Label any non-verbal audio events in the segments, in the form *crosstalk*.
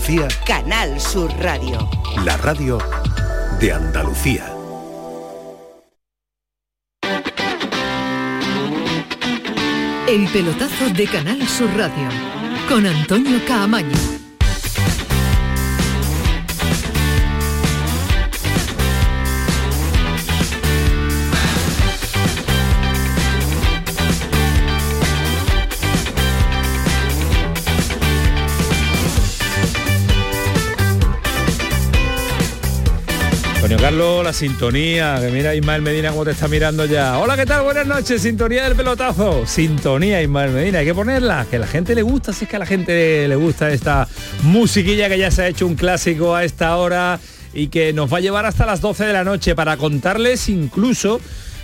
Andalucía, Canal Sur Radio. la radio de Andalucía. El pelotazo de Canal Sur Radio con Antonio Caamaño. Carlos, la sintonía, que mira Ismael Medina cómo te está mirando ya. Hola, ¿qué tal? Buenas noches, sintonía del pelotazo. Sintonía, Ismael Medina, hay que ponerla, que la gente le gusta, si es que a la gente le gusta esta musiquilla que ya se ha hecho un clásico a esta hora y que nos va a llevar hasta las 12 de la noche para contarles incluso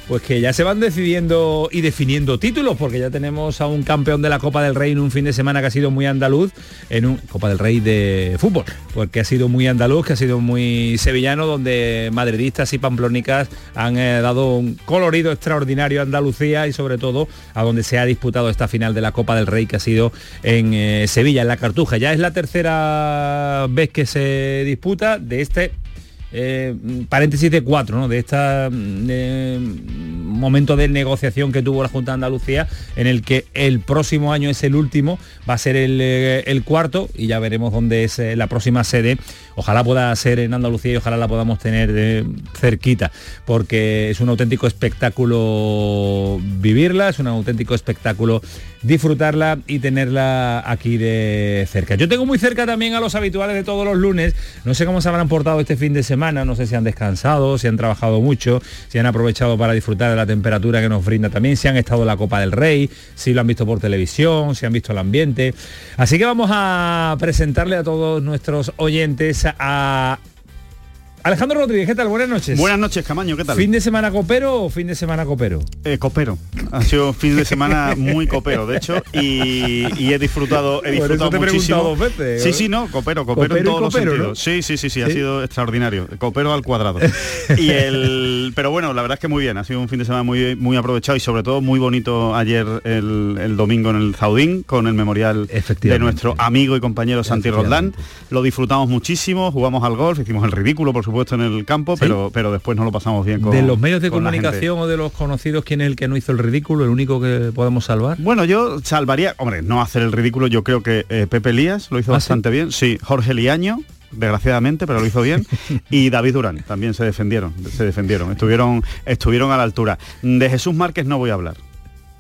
pues que ya se van decidiendo y definiendo títulos, porque ya tenemos a un campeón de la Copa del Rey en un fin de semana que ha sido muy andaluz, en un Copa del Rey de fútbol, porque ha sido muy andaluz, que ha sido muy sevillano, donde madridistas y pamplónicas han eh, dado un colorido extraordinario a Andalucía y sobre todo a donde se ha disputado esta final de la Copa del Rey que ha sido en eh, Sevilla, en la Cartuja. Ya es la tercera vez que se disputa de este eh, paréntesis de cuatro, ¿no? de este momento de negociación que tuvo la Junta de Andalucía, en el que el próximo año es el último, va a ser el, eh, cuarto y ya veremos dónde es eh, la próxima sede. Ojalá pueda ser en Andalucía y ojalá la podamos tener cerquita, porque es un auténtico espectáculo vivirla, es un auténtico espectáculo disfrutarla y tenerla aquí de cerca. Yo tengo muy cerca también a los habituales de todos los lunes, no sé cómo se habrán portado este fin de semana, no sé si han descansado, si han trabajado mucho, si han aprovechado para disfrutar de la temperatura que nos brinda también, si han estado en la Copa del Rey, si lo han visto por televisión, si han visto el ambiente. Así que vamos a presentarle a todos nuestros oyentes a Alejandro Rodríguez, ¿qué tal? Buenas noches. Buenas noches, Camaño, ¿qué tal? ¿Fin de semana copero o fin de semana copero? Eh, copero. Ha sido fin de semana muy copero, de hecho, y, y he disfrutado, he Por eso disfrutado te muchísimo. preguntado dos veces, sí, sí, no, copero, copero, Copero en todos copero, los ¿no? sentidos. Sí, sí, sí, sí, ha ¿Sí? sido extraordinario. Copero al cuadrado. *laughs* y el, pero bueno, la verdad es que muy bien, ha sido un fin de semana muy, muy aprovechado y sobre todo muy bonito ayer el, el domingo en el Zaudín con el memorial de nuestro amigo y compañero Santi Roldán. Lo disfrutamos muchísimo, jugamos al golf, hicimos el ridículo, por supuesto, en el campo, pero, pero después nos lo pasamos bien con de los medios de comunicación o de los conocidos, ¿quién es el que no hizo el ridículo? ¿El único que podemos salvar? Bueno, yo salvaría, hombre, no hacer el ridículo, yo creo que eh, Pepe Elías lo hizo ¿Ah, bastante bien, sí, Jorge Liaño, desgraciadamente, pero lo hizo bien, *laughs* y David Durán también se defendieron, se defendieron, estuvieron, estuvieron a la altura. De Jesús Márquez no voy a hablar.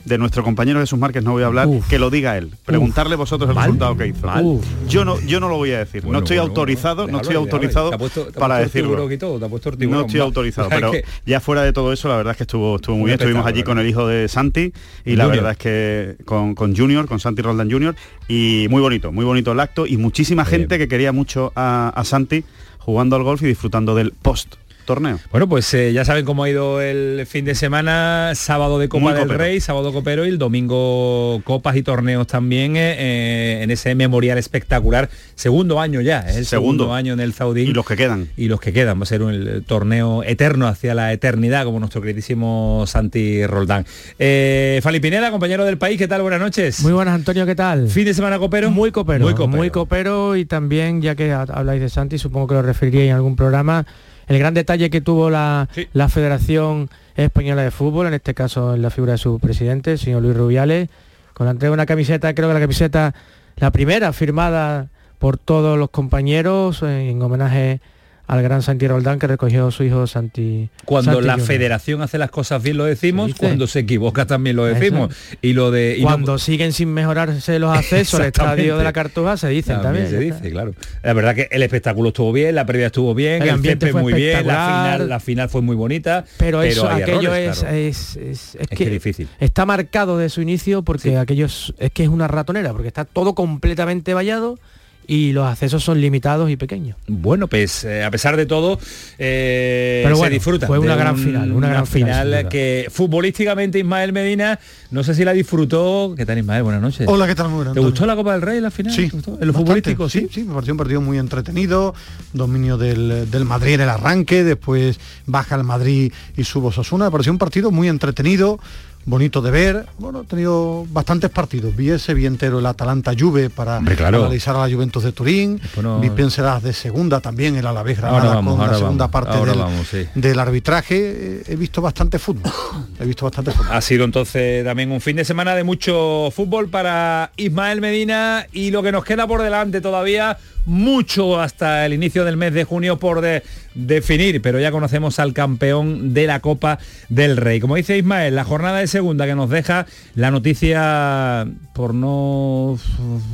De nuestro compañero Jesús Márquez no voy a hablar, Uf. que lo diga él. Preguntarle vosotros el Mal, resultado que hizo. mal. Yo no, yo no lo voy a decir. Bueno, no estoy bueno, autorizado, bueno, no estoy déjalo, autorizado para decirlo. tiburón y todo, te ha puesto el No estoy autorizado, *laughs* pero ya fuera de todo eso, la verdad es que estuvo, estuvo muy bien. Estuvimos allí con el hijo de Santi y la verdad es que con, con Junior, con Santi Roldán Junior, y muy bonito, muy bonito el acto y muchísima gente que quería mucho a, a Santi jugando al golf y disfrutando del post torneo. Bueno, pues eh, ya saben cómo ha ido el fin de semana, sábado de Copa Muy del copero. Rey, sábado copero y el domingo copas y torneos también eh, eh, en ese memorial espectacular. Segundo año ya, es el segundo, Segundo. año en el Zaudín. Y los que quedan. y los que quedan. Va a ser un el torneo eterno hacia la eternidad, como nuestro queridísimo Santi Roldán. Eh, Fali Pineda, compañero del país, ¿qué tal? Buenas noches. Muy buenas, Antonio, ¿qué tal? Fin de semana copero. Muy copero, Muy copero. muy copero y también, ya que ha- habláis de Santi, supongo que lo referiríais en algún programa, el gran detalle que tuvo la, Sí. la Federación Española de Fútbol, en este caso en la figura de su presidente, el señor Luis Rubiales, con la entrega de una camiseta, creo que la camiseta, la primera firmada por todos los compañeros eh, en homenaje al gran Santi Roldán que recogió su hijo Santi. Cuando Santi la federación hace las cosas bien lo decimos, cuando se equivoca también lo Eso. decimos. Y lo de y no- Cuando siguen sin mejorarse los accesos al estadio de la Cartuja, se dicen también. se dice, claro. La verdad que el espectáculo estuvo bien, la previa estuvo bien, El el, ambiente fue muy bien, la final, la final fue muy bonita. Pero eso, hay aquello errores, es, claro. es, es- que, que difícil. está marcado de su inicio porque Sí. aquello es, es que es una ratonera, porque está todo completamente vallado y los accesos son limitados y pequeños. Bueno, pues eh, a pesar de todo, eh, Pero se bueno, disfruta. fue una gran un- final, una gran final, que futbolísticamente Ismael Medina, no sé si la disfrutó. ¿Qué tal Ismael? Buenas noches. Hola, ¿qué tal? Muy ¿Te Antonio. gustó la Copa del Rey la final? Sí. ¿Te gustó? ¿En lo futbolístico? Sí. Sí, me pareció un partido muy entretenido, dominio del, del Madrid en el arranque, después baja el Madrid y sube Osasuna, me pareció un partido muy entretenido, bonito de ver. Bueno, he tenido bastantes partidos. Vi ese, vi entero el Atalanta Juve para Hombre, claro. analizar a la Juventus de Turín. Bueno, vi de segunda también, el Alavés Ahora Granada vamos, con ahora la segunda vamos, parte del, vamos, sí. del arbitraje. Eh, He visto bastante fútbol. He visto bastante fútbol. Ha sido entonces también un fin de semana de mucho fútbol para Ismael Medina y lo que nos queda por delante todavía mucho hasta el inicio del mes de junio por de- definir, pero ya conocemos al campeón de la Copa del Rey. Como dice Ismael, la jornada de segunda que nos deja la noticia, por no,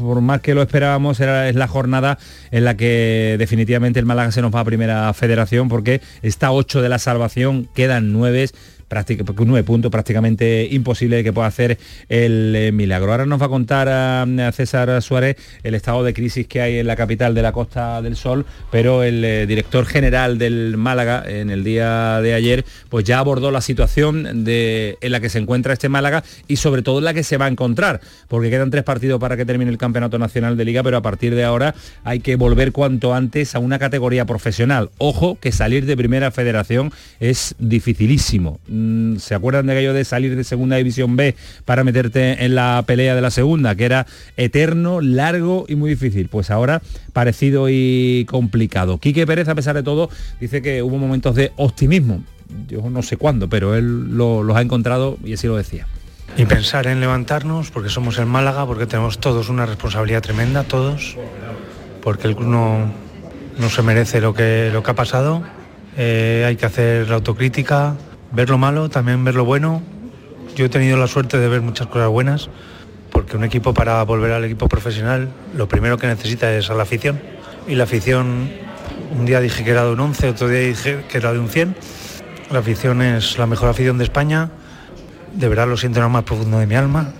por más que lo esperábamos, era, es la jornada en la que definitivamente el Málaga se nos va a primera federación porque está 8 de la salvación, quedan 9 práctica- un nueve puntos prácticamente imposible que pueda hacer el eh, milagro. Ahora nos va a contar a, a César Suárez el estado de crisis que hay en la capital de la Costa del Sol, pero el eh, director general del Málaga en el día de ayer pues ya abordó la situación de, en la que se encuentra este Málaga y sobre todo en la que se va a encontrar, porque quedan tres partidos para que termine el Campeonato Nacional de Liga, pero a partir de ahora hay que volver cuanto antes a una categoría profesional. Ojo que salir de primera federación es dificilísimo. Mm, ¿Se acuerdan de aquello de salir de segunda división B para meterte en la pelea de la segunda, que era eterno, largo y muy difícil? Pues ahora parecido y complicado. Quique Pérez, a pesar de todo, dice que hubo momentos de optimismo. Yo no sé cuándo, pero él lo- los ha encontrado y así lo decía. y pensar en levantarnos porque somos el Málaga, porque tenemos todos una responsabilidad tremenda, todos, porque el club no, se merece lo que, lo que ha pasado. Eh, hay que hacer la autocrítica, ver lo malo, también ver lo bueno. Yo he tenido la suerte de ver muchas cosas buenas, porque un equipo para volver al equipo profesional, lo primero que necesita es a la afición. Y la afición, un día dije que era de un 11, otro día dije que era de un 100. La afición es la mejor afición de España, de verdad lo siento en lo más profundo de mi alma.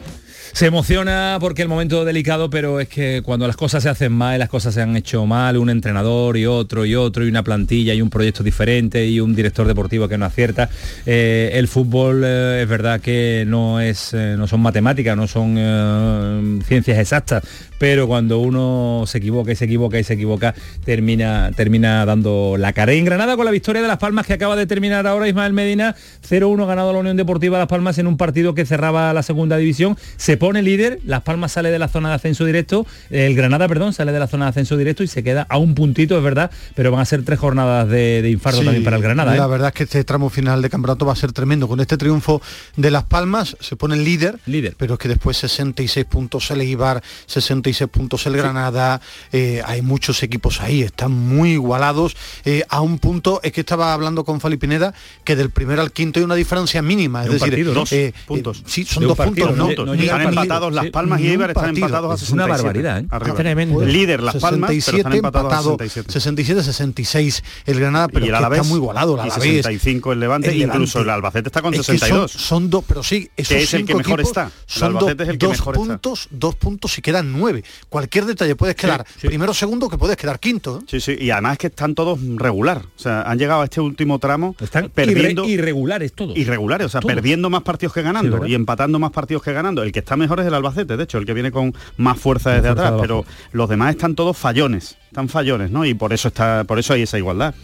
Se emociona porque el momento delicado, pero es que cuando las cosas se hacen mal, las cosas se han hecho mal, un entrenador y otro y otro, y una plantilla y un proyecto diferente y un director deportivo que no acierta, eh, el fútbol eh, es verdad que no, es, eh, no son matemáticas, no son ciencias exactas, pero cuando uno se equivoca y se equivoca y se equivoca, termina, termina dando la cara. En Granada con la victoria de Las Palmas que acaba de terminar ahora Ismael Medina, 0-1 ganado la Unión Deportiva Las Palmas en un partido que cerraba la segunda división, se pone líder, Las Palmas sale de la zona de ascenso directo, el Granada, perdón, sale de la zona de ascenso directo y se queda a un puntito, es verdad, pero van a ser tres jornadas de, de infarto Sí, también para el Granada. ¿eh? La verdad es que este tramo final de campeonato va a ser tremendo. Con este triunfo de Las Palmas se pone el líder, Líder. pero es que después 66 puntos el Eibar, 66 puntos el Granada, eh, hay muchos equipos ahí, están muy igualados. eh, a un punto, es que estaba hablando con Fali Pineda, que del primero al quinto hay una diferencia mínima. Es De decir, partido, dos puntos. sí, son dos partido, puntos, no, empatados Las Palmas y Eibar están empatados a Es 67. una barbaridad, ¿eh? Arriba. Tremendo. Líder Las Palmas, pero 67 están empatados a empatado, 67. 67, 66 el Granada, pero y el es que Alavés está muy igualado. El y Alavés, 65 el Levante, el Levante. incluso el Albacete está con Es que son- 62. Son, dos, pero sí, esos es el que mejor está. El Son dos, Albacete es el que dos mejor está. puntos, dos puntos y quedan nueve. Cualquier detalle puedes quedar sí. primero, segundo, que puedes quedar quinto. ¿eh? Sí, sí, y además es que están todos regular. O sea, han llegado a este último tramo Están perdiendo irre- irregulares todos. irregulares, o sea, Todos. perdiendo más partidos que ganando y empatando más partidos que ganando. El que está mejor es el Albacete, de hecho, el que viene con más fuerza desde atrás, pero los demás están todos fallones, están fallones, ¿no? Y por eso está por eso hay esa igualdad.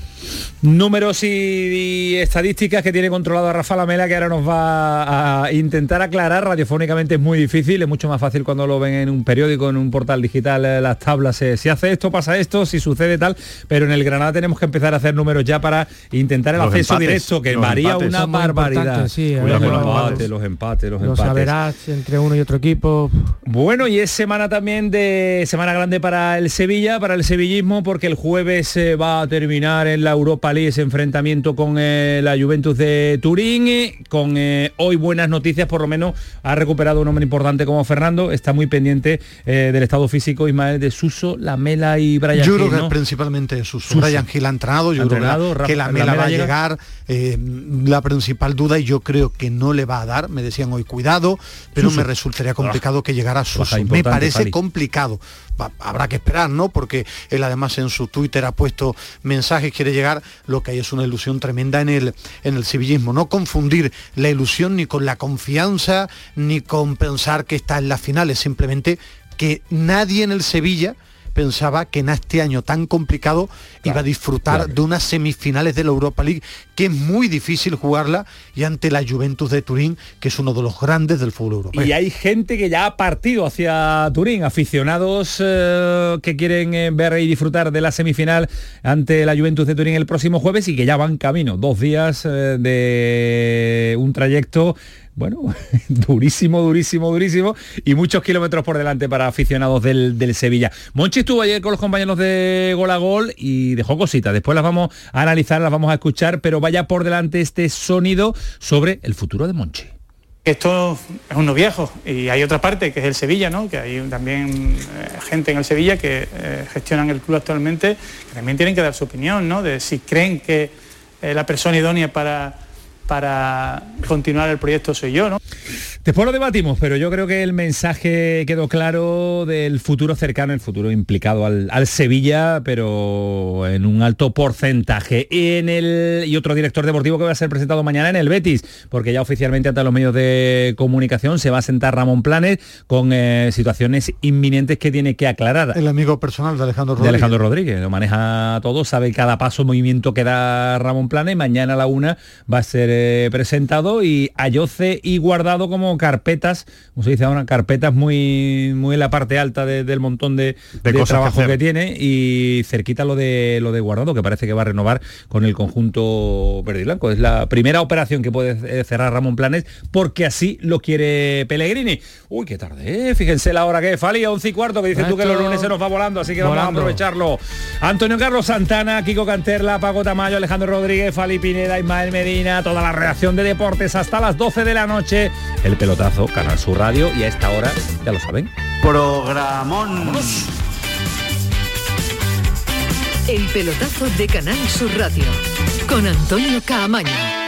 Números y, y estadísticas que tiene controlado a Rafa Lamela que ahora nos va a intentar aclarar. Radiofónicamente es muy difícil, es mucho más fácil cuando lo ven en un periódico, en un portal digital, eh, las tablas. eh, si hace esto, pasa esto, si sucede tal. Pero en el Granada tenemos que empezar a hacer números ya para intentar el Los acceso empates, directo, que varía empates. una barbaridad. sí, Cuidado los los- empates, los empates, los Los empates. saberás entre uno y otro equipo. Bueno, y es semana también de semana grande para el Sevilla, para el sevillismo, porque el jueves se va a terminar en la Europa League ese enfrentamiento con eh, la Juventus de Turín, eh, con eh, hoy buenas noticias, por lo menos ha recuperado un hombre importante como Fernando, está muy pendiente eh, del estado físico Ismael de Suso, Lamela y Brian yo creo que principalmente Suso. Suso. Brian Gil ha entrenado, yo creo que la- entrenado, que, Rafa- la mela Lamela va a llega. llegar. eh, la principal duda, y yo creo que no le va a dar, me decían hoy cuidado, pero Suso. me resultaría complicado que llegara Suso. Me parece Fali. complicado. Habrá que esperar, ¿no? Porque él además en su Twitter ha puesto mensajes, quiere llegar, lo que hay es una ilusión tremenda en el, en el civillismo. No confundir la ilusión ni con la confianza, ni con pensar que está en las finales, simplemente que nadie en el Sevilla pensaba que en este año tan complicado iba a disfrutar de unas semifinales de la Europa League, que es muy difícil jugarla, y ante la Juventus de Turín, que es uno de los grandes del fútbol europeo. Y hay gente que ya ha partido hacia Turín, aficionados eh, que quieren eh, ver y disfrutar de la semifinal ante la Juventus de Turín el próximo jueves y que ya van camino, dos días eh, de un trayecto bueno, *laughs* durísimo, durísimo, durísimo y muchos kilómetros por delante para aficionados del, del, Sevilla. Monchi estuvo ayer con los compañeros de Gol a Gol y dejó cositas. Después las vamos a analizar, las vamos a escuchar, pero vaya por delante este sonido sobre el futuro de Monchi. Esto es uno viejo y hay otra parte que es el Sevilla, ¿no? que hay también eh, gente en el Sevilla que eh, gestionan el club actualmente, que también tienen que dar su opinión, ¿no? de si creen que la persona idónea para para continuar el proyecto soy yo, ¿no? Después lo debatimos, pero yo creo que el mensaje quedó claro del futuro cercano, el futuro implicado al, al Sevilla, pero en un alto porcentaje. Y, en el, y otro director deportivo que va a ser presentado mañana en el Betis, porque ya oficialmente ante los medios de comunicación se va a sentar Ramón Planes con eh, situaciones inminentes que tiene que aclarar. El amigo personal de Alejandro Rodríguez. De Alejandro Rodríguez, lo maneja todo, sabe cada paso, movimiento que da Ramón Planes. Mañana a la una va a ser eh, presentado y Ayoce y Guardado como carpetas, como se dice ahora, carpetas muy, muy en la parte alta de, del montón de, de, de trabajo que, que, tiene y cerquita lo de lo de Guardado, que parece que va a renovar con el conjunto verde y blanco. Es la primera operación que puede cerrar Ramón Planes porque así lo quiere Pellegrini. Uy, qué tarde, ¿eh? fíjense la hora que es, Fali, a 11 y cuarto, que dices tú que los lunes se nos va volando, así que volando. vamos a aprovecharlo. Antonio Carlos Santana, Kiko Canterla, Paco Tamayo, Alejandro Rodríguez, Fali Pineda, Ismael Medina, toda la redacción de deportes hasta las 12 de la noche. El pelotazo, Canal Sur Radio y a esta hora, ya lo saben. Programón. Vámonos. El pelotazo de Canal Sur Radio con Antonio Caamaño.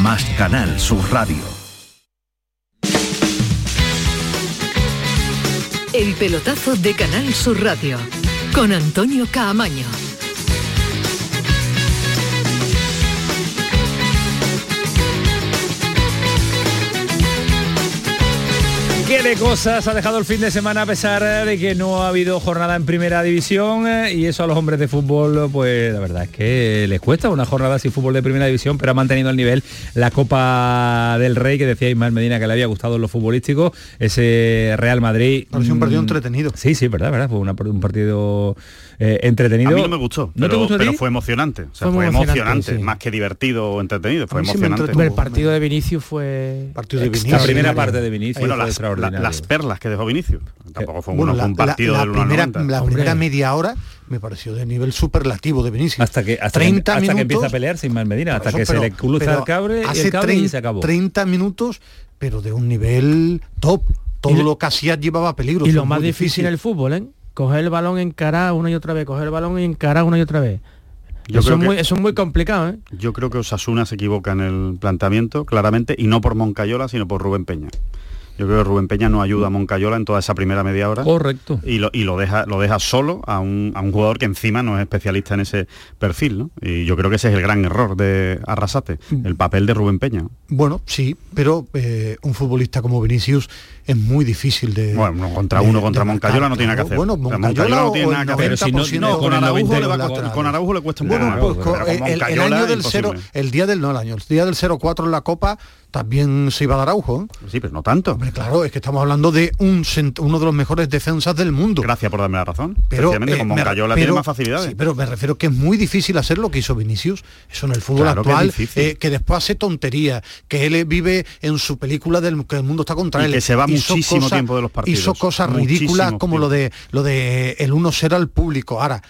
más Canal Sur Radio. El pelotazo de Canal Sur Radio con Antonio Caamaño. ¿Qué de cosas ha dejado el fin de semana a pesar de que no ha habido jornada en primera división? Y eso a los hombres de fútbol, pues la verdad es que les cuesta una jornada sin fútbol de primera división, pero ha mantenido el nivel la Copa del Rey, que decía Ismael Medina que le había gustado en lo futbolístico, ese Real Madrid. Pareció un partido mm, entretenido. Sí, sí, verdad, verdad. Fue una- un partido eh, entretenido. A mí no me gustó, ¿No pero, te gustó a ti? pero fue emocionante. O sea, Fue emocionante, emocionante, sí. más que divertido o entretenido, fue emocionante. entretuvo. El partido de Vinicius fue... Partido de La primera parte de Vinicius Bueno, fue las, extraordinaria. la- las perlas que dejó Vinicius. Tampoco fue, Bueno, uno, la, fue un partido la- la del 1 al primera, 90. la Hombre. primera media hora me pareció de nivel superlativo de Vinicius. hasta que hasta, 30 que, hasta que empieza a pelear sin más Medina, hasta Eso, que pero- se le cruza el cabre, hace el cable y 30 se acabó. 30 minutos, pero de un nivel top. Todo Y lo- que hacía llevaba peligro. Y lo más difícil en el fútbol, ¿eh? Coger el balón, encarar una y otra vez, coger el balón y encarar una y otra vez. Yo eso, creo es que- muy, eso es muy complicado, ¿eh? Yo creo que Osasuna se equivoca en el planteamiento, claramente, y no por Moncayola, sino por Rubén Peña. Yo creo que Rubén Peña no ayuda a Moncayola en toda esa primera media hora. Correcto. Y lo, y lo deja, lo deja solo a un, a un jugador que encima no es especialista en ese perfil, ¿no? Y yo creo que ese es el gran error de Arrasate, el papel de Rubén Peña. Bueno, sí, pero eh, un futbolista como Vinicius es muy difícil de... Bueno, contra de- uno, contra de Moncayola marcar, no tiene nada que hacer. Bueno, sea, Moncayola, no tiene nada el que hacer. Pero si no- 90% no, con Araujo, le los va- laterales. con Araujo le cuesta un Bueno, poco pues más, co- pero con el, el Moncayola año del imposible. cero, el día del no el año, el día del 0-4 en la Copa también se iba a dar Araujo. Sí, pero no tanto. Hombre, claro, es que estamos hablando de un uno de los mejores defensas del mundo. Gracias por darme la razón. Pero, eh, con me- Moncayola pero- tiene más facilidades. Sí, pero me refiero que es muy difícil hacer lo que hizo Vinicius. Eso en el fútbol Claro actual, eh, que después hace tonterías, que él vive en su película del que el mundo está contra Y él. que se va Hizo muchísimo tiempo de los partidos. Hizo cosas Muchísimo ridículas como lo de lo de el 1-0 al público. Ahora,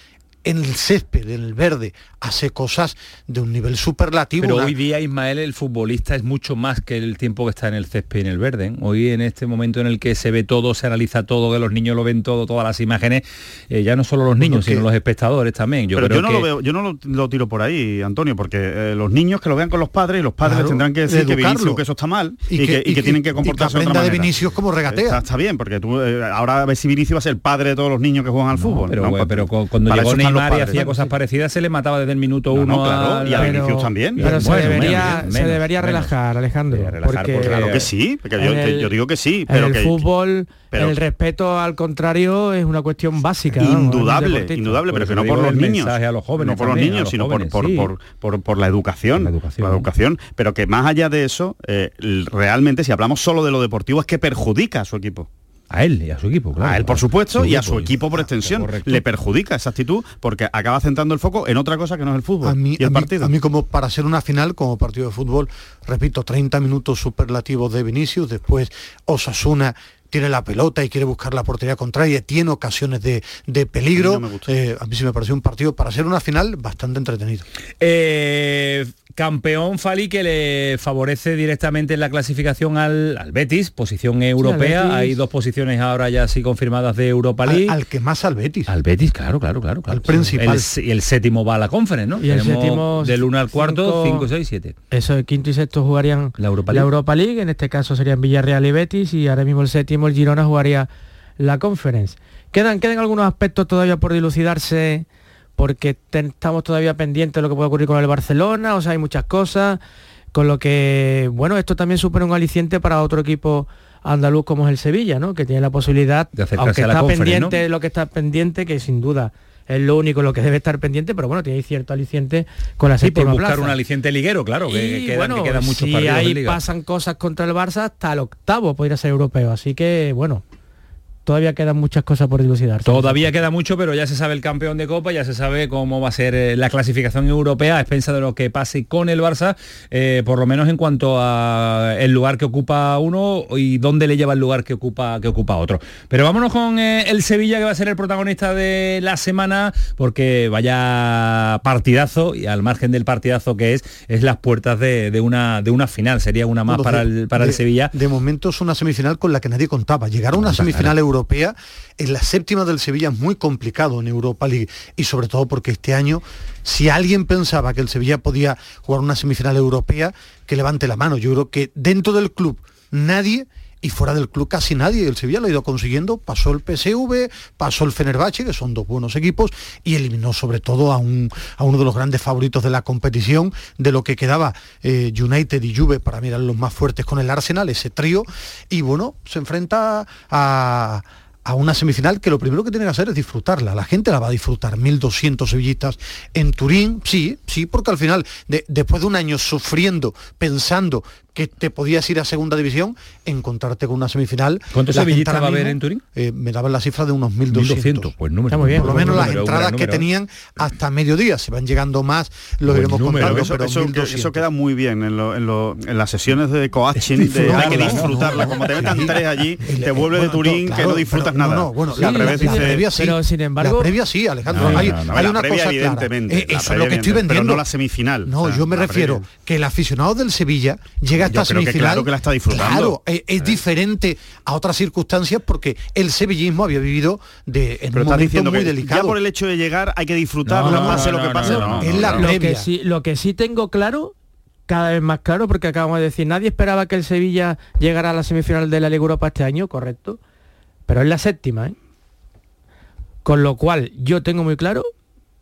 en el césped, en el verde, hace cosas de un nivel superlativo. Pero hoy día, Ismael, el futbolista es mucho más que el tiempo que está en el césped y en el verde. ¿eh? Hoy, en este momento en el que se ve todo, se analiza todo, que los niños lo ven todo, todas las imágenes, eh, ya no solo los niños, que- sino los espectadores también. Yo pero creo yo no que... lo veo, yo no lo, lo tiro por ahí, Antonio, porque eh, los niños que lo vean con los padres los padres Claro, tendrán que de decir que educarlo. Vinicius, que eso está mal y, Y que, y que y que- tienen que y que comportarse de otra. Vinicius cómo regatea. Está, está bien, porque tú ahora ves si Vinicius va a ser el padre de todos los niños que juegan al fútbol. Pero, cuando llegó Neymar y padres. hacía cosas parecidas, se le mataba desde el minuto No, uno no, claro, y a la- Vinicius también. Pero se debería, menos, se menos, debería menos. relajar, Alejandro. Debería relajar, porque porque- Claro que sí, porque yo, el- yo digo que sí, pero el que fútbol, pero- el respeto al contrario es una cuestión básica. indudable, indudable, pero que no por los niños, a los jóvenes no por los a niños, sino por, la educación, La educación. pero que más allá de eso, eh, realmente si hablamos solo de lo deportivo es que perjudica a su equipo. A él y a su equipo, claro. a él, por supuesto, Su y a su equipo por extensión. correcto. Le perjudica esa actitud porque acaba centrando el foco en otra cosa que no es el fútbol a mí, y el a mí- partido. a mí como para ser una final, como partido de fútbol, repito, 30 minutos superlativos de Vinicius, después Osasuna tiene la pelota y quiere buscar la portería contraria, tiene ocasiones de, de peligro. A mí no me gusta. Eh, a mí sí me pareció un partido para ser una final bastante entretenido. Eh, campeón Fali que le favorece directamente en la clasificación al, al Betis, posición europea. Betis. Hay dos posiciones ahora ya así confirmadas de Europa League. al que más al Betis. Al Betis, claro, claro, claro. claro. Al principal. El y el séptimo va a la conference, ¿no? Y el Tenemos séptimo, del 1 al cuarto, cinco- 5, 6, 7. Eso, el quinto y sexto jugarían La Europa la. Europa League, en este caso serían Villarreal y Betis, y ahora mismo el séptimo, el Girona, jugaría la Conference. Quedan, quedan algunos aspectos todavía por dilucidarse, porque estamos todavía pendientes de lo que puede ocurrir con el Barcelona, o sea, hay muchas cosas, con lo que, bueno, esto también supone un aliciente para otro equipo andaluz como es el Sevilla, ¿no? Que tiene la posibilidad, De aunque a la está pendiente lo que está pendiente, que sin duda es lo único lo que debe estar pendiente, pero bueno, tiene cierto aliciente con la Sí, por buscar plaza. un aliciente liguero, claro, que, Y, quedan, bueno, que quedan muchos si partidos ahí en Liga. pasan cosas contra el Barça, hasta el octavo podría ser europeo. Así que, bueno, todavía quedan muchas cosas por dilucidarse. Todavía queda mucho, pero ya se sabe el campeón de Copa, ya se sabe cómo va a ser eh, la clasificación europea a expensa de lo que pase con el Barça, eh, por lo menos en cuanto a el lugar que ocupa uno y dónde le lleva el lugar que ocupa, que ocupa otro. Pero vámonos con eh, el Sevilla, que va a ser el protagonista de la semana, porque vaya partidazo, y al margen del partidazo que es, es las puertas de, de una, de una final, sería una más para, el, para el Sevilla. De momento es una semifinal con la que nadie contaba. Llegar a una semifinal europea en la séptima del Sevilla es muy complicado en Europa League y sobre todo porque este año, si alguien pensaba que el Sevilla podía jugar una semifinal europea, que levante la mano. Yo creo que dentro del club nadie y fuera del club casi nadie. El Sevilla lo ha ido consiguiendo, pasó el PSV, pasó el Fenerbahce, que son dos buenos equipos, y eliminó sobre todo a, un, a uno de los grandes favoritos de la competición, de lo que quedaba eh, United y Juve, para mirar los más fuertes con el Arsenal, ese trío, y bueno, se enfrenta a a una semifinal que lo primero que tiene que hacer es disfrutarla. La gente la va a disfrutar. 1.200 sevillistas en Turín, sí, sí, porque al final, de- después de un año sufriendo, pensando que te podías ir a segunda división, encontrarte con una semifinal. ¿Cuántos sevillistas va a haber en Turín? eh, me daban la cifra de unos 1.200. 1200, pues número. Está muy bien. Por lo menos las número, entradas que número. tenían hasta mediodía. Se van llegando más, lo Buen iremos número, contando, eso, pero eso- 1.200. eso queda muy bien en, lo- en lo- en las sesiones de coaching, de hay que disfrutarla. No, Como te metan *laughs* tres allí, El- te vuelves de Turín claro, que no disfrutas nada. no, bueno, la, previa sí. Pero, sin embargo- La previa sí, Alejandro. Hay una cosa clara. evidentemente, Eh, eso es lo que estoy vendiendo. no la semifinal. No, yo me refiero que el aficionado del Sevilla llega llega hasta yo creo que claro que la está disfrutando. Claro, es, es diferente a otras circunstancias porque el sevillismo había vivido de, en Pero un momento diciendo muy que delicado. ya por el hecho de llegar hay que disfrutarlo, No, no, pase no, lo que pase. no, no, no, no, Es la no. lo previa. que sí lo que sí tengo claro cada vez más claro porque acabamos de decir nadie esperaba que el Sevilla llegara a la semifinal de la Liga Europa este año correcto pero es la séptima ¿eh? con lo cual yo tengo muy claro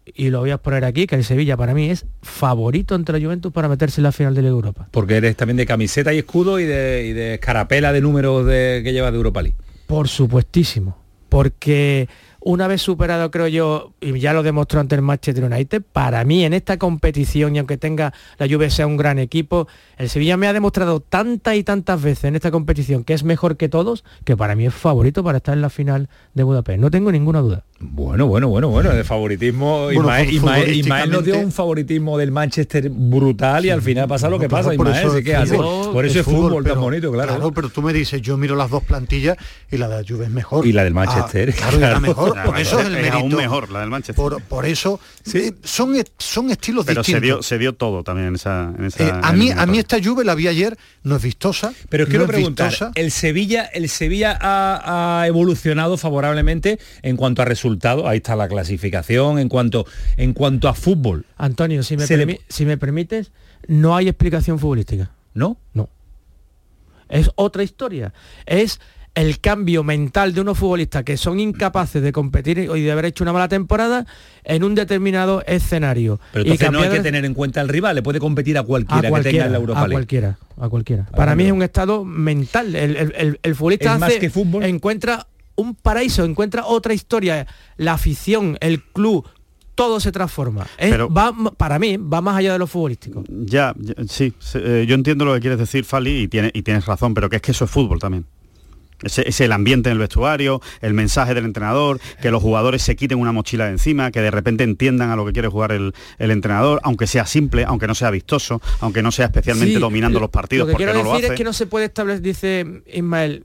y lo voy a poner aquí que el Sevilla para mí es favorito entre la Juventus para meterse en la final de la Europa Porque eres también de camiseta y escudo y de, y de escarapela de números de, que llevas de Europa League. Por supuestísimo. Porque una vez superado, creo yo, y ya lo demostró ante el Manchester United, para mí en esta competición, y aunque tenga la Juve sea un gran equipo, el Sevilla me ha demostrado tantas y tantas veces en esta competición que es mejor que todos, que para mí es favorito para estar en la final de Budapest. No tengo ninguna duda. Bueno, bueno, bueno, bueno, de favoritismo. Bueno, Ismael, fu- Ismael- Ismael nos dio un favoritismo del Manchester brutal y al final pasa lo que pasa, por Ismael. eso ¿sí es que hace? fútbol, Por eso es fútbol, tan pero- bonito, claro. Claro, pero tú me dices, yo miro las dos plantillas y la de la Juve es mejor. Y la del Manchester, Ah, claro, y la claro. mejor. Claro, Por eso es el es mérito. aún mejor la del Manchester. Por, por eso eh, son, son estilos Pero se distintos. dio, se dio todo también en esa, en esa Eh, a mí a mí esta Juve la vi ayer, no es vistosa. Pero os quiero es preguntar, vistosa. el Sevilla, el Sevilla ha, ha evolucionado favorablemente en cuanto a resultados, ahí está la clasificación, en cuanto, en cuanto a fútbol, Antonio, si me, le- si me permites, no hay explicación futbolística. ¿no? No. Es otra historia. Es el cambio mental de unos futbolistas que son incapaces de competir y de haber hecho una mala temporada en un determinado escenario. Pero Y entonces no hay que tener en cuenta el rival, le puede competir a a cualquiera, que tenga cualquiera, en la Europa a League. cualquiera, a cualquiera. Para mí es un estado mental. El, el- el- el futbolista Es más hace- que fútbol. encuentra un paraíso, encuentra otra historia. La afición, el club, todo se transforma. Es- Pero- va, para mí va más allá de lo futbolístico. Ya, ya, sí, eh, yo entiendo lo que quieres decir, Fali, y, tiene, y tienes razón, pero que es que eso es fútbol también. Es, es el ambiente en el vestuario, el mensaje del entrenador, que los jugadores se quiten una mochila de encima, que de repente entiendan a lo que quiere jugar el, el entrenador, aunque sea simple, aunque no sea vistoso, aunque no sea especialmente Sí, dominando los partidos, Lo que porque quiero no lo decir hace. es que no se puede establecer, dice Ismael,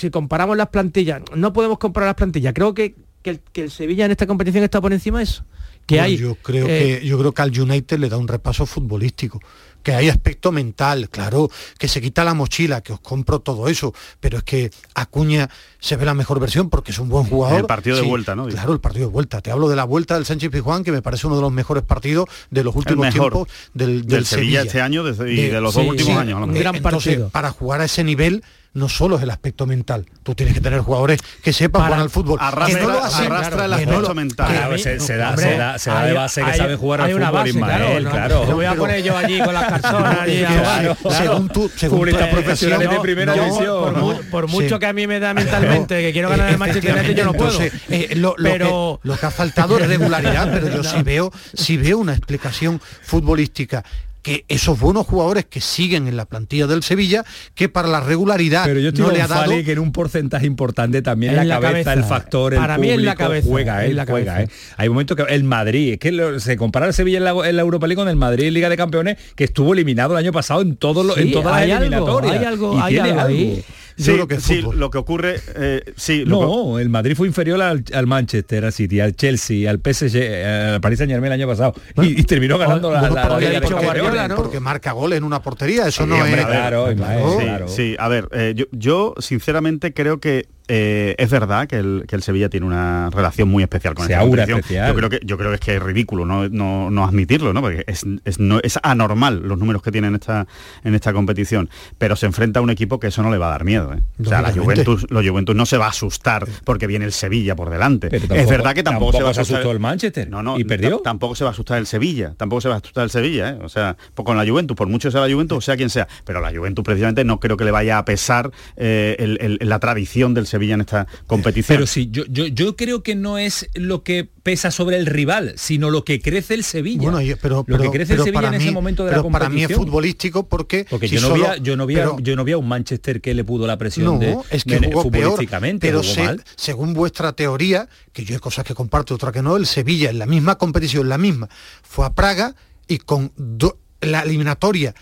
si comparamos las plantillas, no podemos comparar las plantillas. Creo que, que el, que el Sevilla en esta competición está por encima de eso. Que Bueno, hay, yo creo eh, que yo creo que al United le da un repaso futbolístico que hay aspecto mental claro que se quita la mochila que os compro todo eso pero es que Acuña se ve la mejor versión porque es un buen jugador El partido de vuelta, ¿no? claro el partido de vuelta te hablo de la vuelta del Sánchez Pizjuán que me parece uno de los mejores partidos de los últimos tiempos del, del Sevilla este año desde- y de los dos últimos años, a lo un mejor. gran entonces, partido. para jugar a ese nivel no solo es el aspecto mental tú tienes que tener jugadores que sepan Para- jugar al fútbol Arrastra- que no lo hacen, arrastra el que no aspecto lo- mental. que- Claro, se, se da, Hombre, se da, se da de hay- base que hay- sabe jugar al hay una fútbol, base, Ismael, ¿no? claro. Me voy a poner yo allí con las *laughs* personas Claro. Según tú- según tu profesionales profesión, de primera división. por, por mucho Sí. que a mí me da mentalmente que quiero ganar el Manchester United, yo no puedo. Entonces, eh, lo, lo pero que, lo que ha faltado es regularidad, pero yo *laughs* sí veo, sí veo una explicación futbolística que esos buenos jugadores que siguen en la plantilla del Sevilla, que para la regularidad Pero yo estoy no le ha dado Fali que en un porcentaje importante también En la, la cabeza, cabeza. el factor, Para el mí público, en la cabeza, juega, en él la juega. cabeza. ¿eh? Hay momentos que el Madrid, es que lo- se compara el Sevilla en la, en la Europa League con el Madrid en Liga de Campeones, que estuvo eliminado el año pasado en, todos los, en Sí, todas las algo, eliminatorias. hay algo- Y hay tiene algo ahí. Yo Sí, creo que es sí, lo que ocurre, eh, sí, lo que- No, el Madrid fue inferior al, al Manchester, al City, al Chelsea, al PSG, al Paris Saint Germain el año pasado. Y, y terminó ganando la, Bueno, la- porque marca goles en una portería, eso no hombre, es claro, claro. sí, a ver, eh, yo, yo sinceramente creo que eh, es verdad que el, que el Sevilla tiene una relación muy especial con Se esta aura competición. especial. Yo creo que yo creo que es que es ridículo no, no, no admitirlo, ¿no? Porque es, es, no, es anormal los números que tiene en esta en esta competición, pero se enfrenta a un equipo que eso no le va a dar miedo. ¿eh? O sea, la. Juventus, los Juventus no se va a asustar porque viene el Sevilla por delante. Pero es verdad que tampoco, se va a asustar asustó el Manchester no, no, y perdió. Tampoco se va a asustar el Sevilla, tampoco se va a asustar el Sevilla, ¿eh? o sea, pues con la Juventus, por mucho sea la Juventus o sea quien sea, pero la Juventus precisamente no creo que le vaya a pesar el- el- la tradición del Sevilla en esta competición. Pero sí, yo, yo, yo creo que no es lo que pesa sobre el rival, sino lo que crece el Sevilla. Bueno, pero, lo que pero- crece el pero Sevilla para en ese mí- momento de la pero competición. para mí es futbolístico porque Porque si yo, no solo- vi a, yo, no vi a- pero- yo no vi a un Manchester que le pudo la presión no, de, es que de- jugó peor, futbolísticamente. pero jugó se- mal. según vuestra teoría, que yo hay cosas que comparto, otra que no, el Sevilla en la misma competición, la misma, fue a Praga y con do- la eliminatoria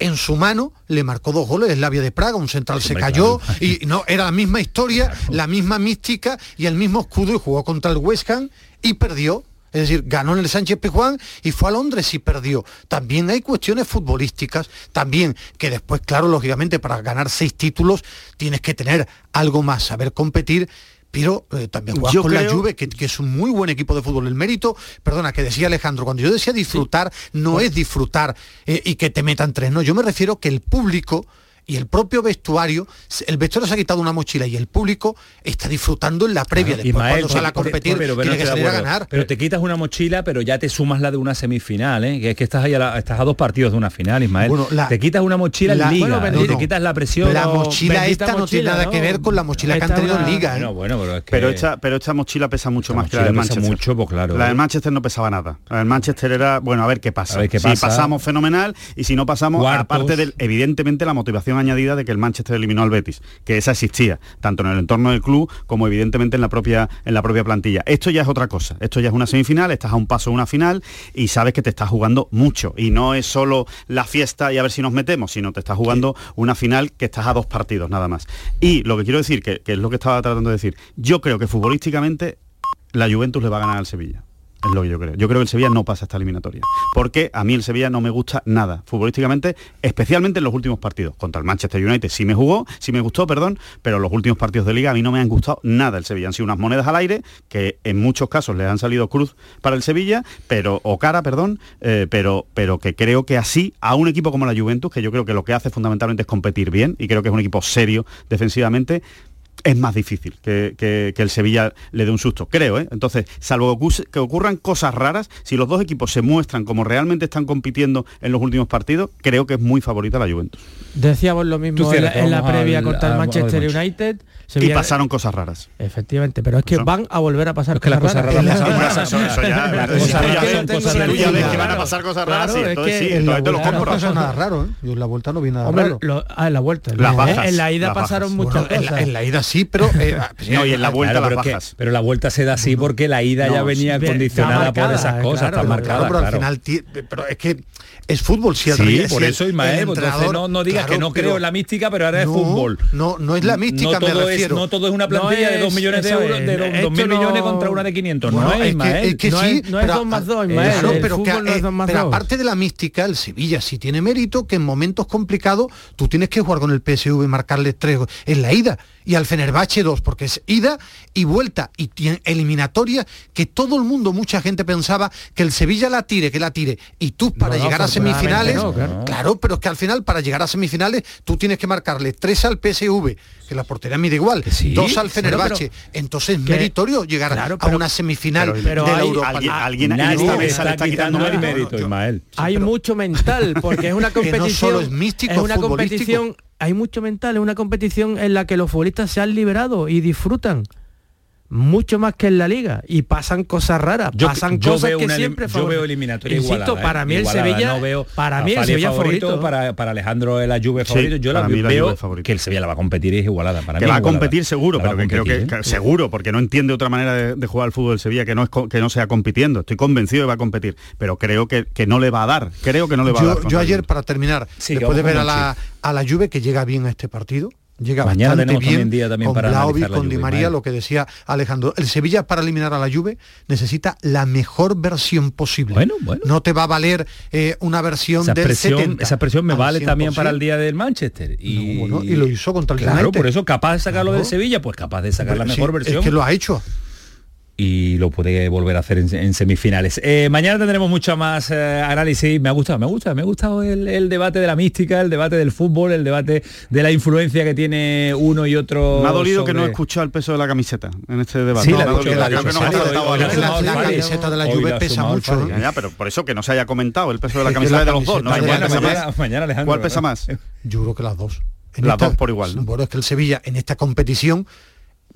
en su mano le marcó dos goles, el Labia de Praga, un central se cayó claro. y no, era la misma historia, la misma mística y el mismo escudo y jugó contra el West Ham y perdió. Es decir, ganó en el Sánchez Pizjuán y fue a Londres y perdió. También hay cuestiones futbolísticas, también que después, claro, lógicamente, para ganar seis títulos tienes que tener algo más, saber competir pero eh, también Yo con la Juve, que, que es un muy buen equipo de fútbol. El mérito, perdona, que decía Alejandro, cuando yo decía disfrutar, no es disfrutar eh, y que te metan tres, no, yo me refiero que el público y el propio vestuario, el vestuario se ha quitado una mochila y el público está disfrutando en la previa. Después Ismael, cuando sale a competir, pero- pero tiene no que salir a ganar. Pero te quitas una mochila, pero ya te sumas la de una semifinal, ¿eh? que es que estás ahí a, la- estás a dos partidos de una final, Ismael. Bueno, la- te quitas una mochila la- en liga, bueno, ¿eh? no, te no. quitas la presión. La mochila esta no tiene mochila, nada ¿no? que ver con la mochila que han tenido en liga. ¿eh? Bueno, bueno, pero es que... Pero esta, pero esta mochila pesa mucho más que la del mochila Manchester. mucho, pues claro. La del Manchester no pesaba nada. La del Manchester era, bueno, a ver qué pasa. A ver qué si pasa. pasamos fenomenal y si no pasamos, Cuartos. aparte del, evidentemente, la motivación añadida de que el Manchester eliminó al Betis, que esa existía, tanto en el entorno del club como evidentemente en la propia, en la propia plantilla. Esto ya es otra cosa. Esto ya es una semifinal, estás a un paso de una final y sabes que te estás jugando mucho. Y no es solo la fiesta y a ver si nos metemos, sino te estás jugando una final que estás a dos partidos nada más. Y lo que quiero decir, que, que es lo que estaba tratando de decir, yo creo que futbolísticamente la Juventus le va a ganar al Sevilla. Es lo que yo creo. Yo creo que el Sevilla no pasa esta eliminatoria. Porque a mí el Sevilla no me gusta nada, futbolísticamente, especialmente en los últimos partidos. Contra el Manchester United sí me jugó, sí me gustó, perdón, pero los últimos partidos de liga a mí no me han gustado nada el Sevilla. Han sido unas monedas al aire que en muchos casos le han salido cruz para el Sevilla, pero, o cara, perdón, eh, pero, pero que creo que así a un equipo como la Juventus, que yo creo que lo que hace fundamentalmente es competir bien, y creo que es un equipo serio defensivamente, es más difícil que, que- que el Sevilla le dé un susto, creo, ¿eh? Entonces, salvo que ocurran cosas raras, si los dos equipos se muestran como realmente están compitiendo en los últimos partidos, creo que es muy favorita la Juventus. Decíamos lo mismo en la, en la previa al- contra el al- al Manchester Manchester. United. Y Sevilla- pasaron cosas raras. Efectivamente, pero es que Eso. van a volver a pasar Es que las cosas raras raras. pasan. Eso- eso ya- Las si cosas tú ya raras ves- son cosas que van a claro. pasar cosas Claro, raras, sí, es entonces que sí, en la entonces te lo vuelta no compro. pasa nada raro, ¿eh? Yo en la vuelta no vi nada Hombre, raro. lo- ah, en la vuelta. ¿eh? En la ida pasaron muchas cosas. en la ida sí, pero... eh, No, y en la vuelta Claro, las pero, que- pero la vuelta se da así porque la ida ya venía sí, condicionada por esas cosas, claro, está pero marcada. Claro, pero al final, pero es que es fútbol. Si el Sí, rey- por si eso el Ismael, entonces no, no digas claro, que no creo en la mística, pero ahora no, es fútbol. No, no es la mística, no me todo refiero. Es, no todo es una plantilla No de 2 es- millones de euros, de 2 esto mil no- millones contra una de 500. Bueno, no es, es que, es que No sí, es- no es pero- dos más dos, eh, Ismael, claro, el pero, que, no es eh, dos más pero dos. aparte de la mística, el Sevilla sí tiene mérito que en momentos complicados tú tienes que jugar con el PSV y marcarle tres go- en la ida y al Fenerbahce dos, porque es ida y vuelta y tiene eliminatoria que todo el mundo, mucha gente pensaba que el Sevilla la tire, que la tire y tú para no, llegar a semifinales, no, claro. claro, pero es que al final para llegar a semifinales tú tienes que marcarle tres al PSV, que la portería mide igual, sí, dos al pero- Fenerbahce, entonces es meritorio llegar claro, a una semifinal pero- pero de la hay- Europa alguien- League. alguien- Nadie esta mesa le está quitando mérito. Ismael. hay mucho mental porque es una *laughs* Que no competición solo es místico, es una competición hay mucho mental es una competición en la que los futbolistas se han liberado y disfrutan mucho más que en la liga y pasan cosas raras Yo- pasan yo cosas veo que una siempre yo veo eliminatoria insisto igualada, ¿eh? para mí el Sevilla no veo para mí el Sevilla favorito, para, para Alejandro la Juve Sí, favorito yo la para mí la veo Juve favorito. que el Sevilla la va a competir y es igualada para que mí va a competir seguro, La pero que creo que, ¿eh? que- seguro, porque no entiende otra manera de, de jugar al fútbol del Sevilla que no es que no sea compitiendo. Estoy convencido de que va a competir, pero creo que, que no le va a dar. Creo que no le va a dar. Yo, ayer, para terminar, Sí, después de ver a la, a la Juve que llega bien a este partido, llega Mañana bastante tenemos bien también día también con para la con Di María, lo que decía Alejandro. El Sevilla para eliminar a la Juve necesita la mejor versión posible. Bueno, bueno. No te va a valer eh, una versión esa del presión, 70 esa presión me al vale también para el 100%. día del Manchester y, No, bueno, y lo hizo contra el claro por eso capaz de sacarlo Claro. del Sevilla pues capaz de sacar la Sí, mejor versión Es que lo ha hecho. Y lo puede volver a hacer en, en semifinales. Eh, mañana tendremos mucho más eh, análisis. Me ha gustado, me gusta, me ha gustado el, el debate de la mística, el debate del fútbol, el debate de la influencia que tiene uno y otro. Me ha dolido que no he escuchado el peso de la camiseta en este debate. Sí, No, la camiseta. de la Juve pesa mucho. ¿eh? Ya, pero por eso que no se haya comentado el peso de la camiseta de los dos. No cuál pesa más. mañana, mañana, Alejandro. ¿Cuál pesa más? Yo creo que las dos. En Las esta- dos por igual, ¿no? Bueno, es que el Sevilla en esta competición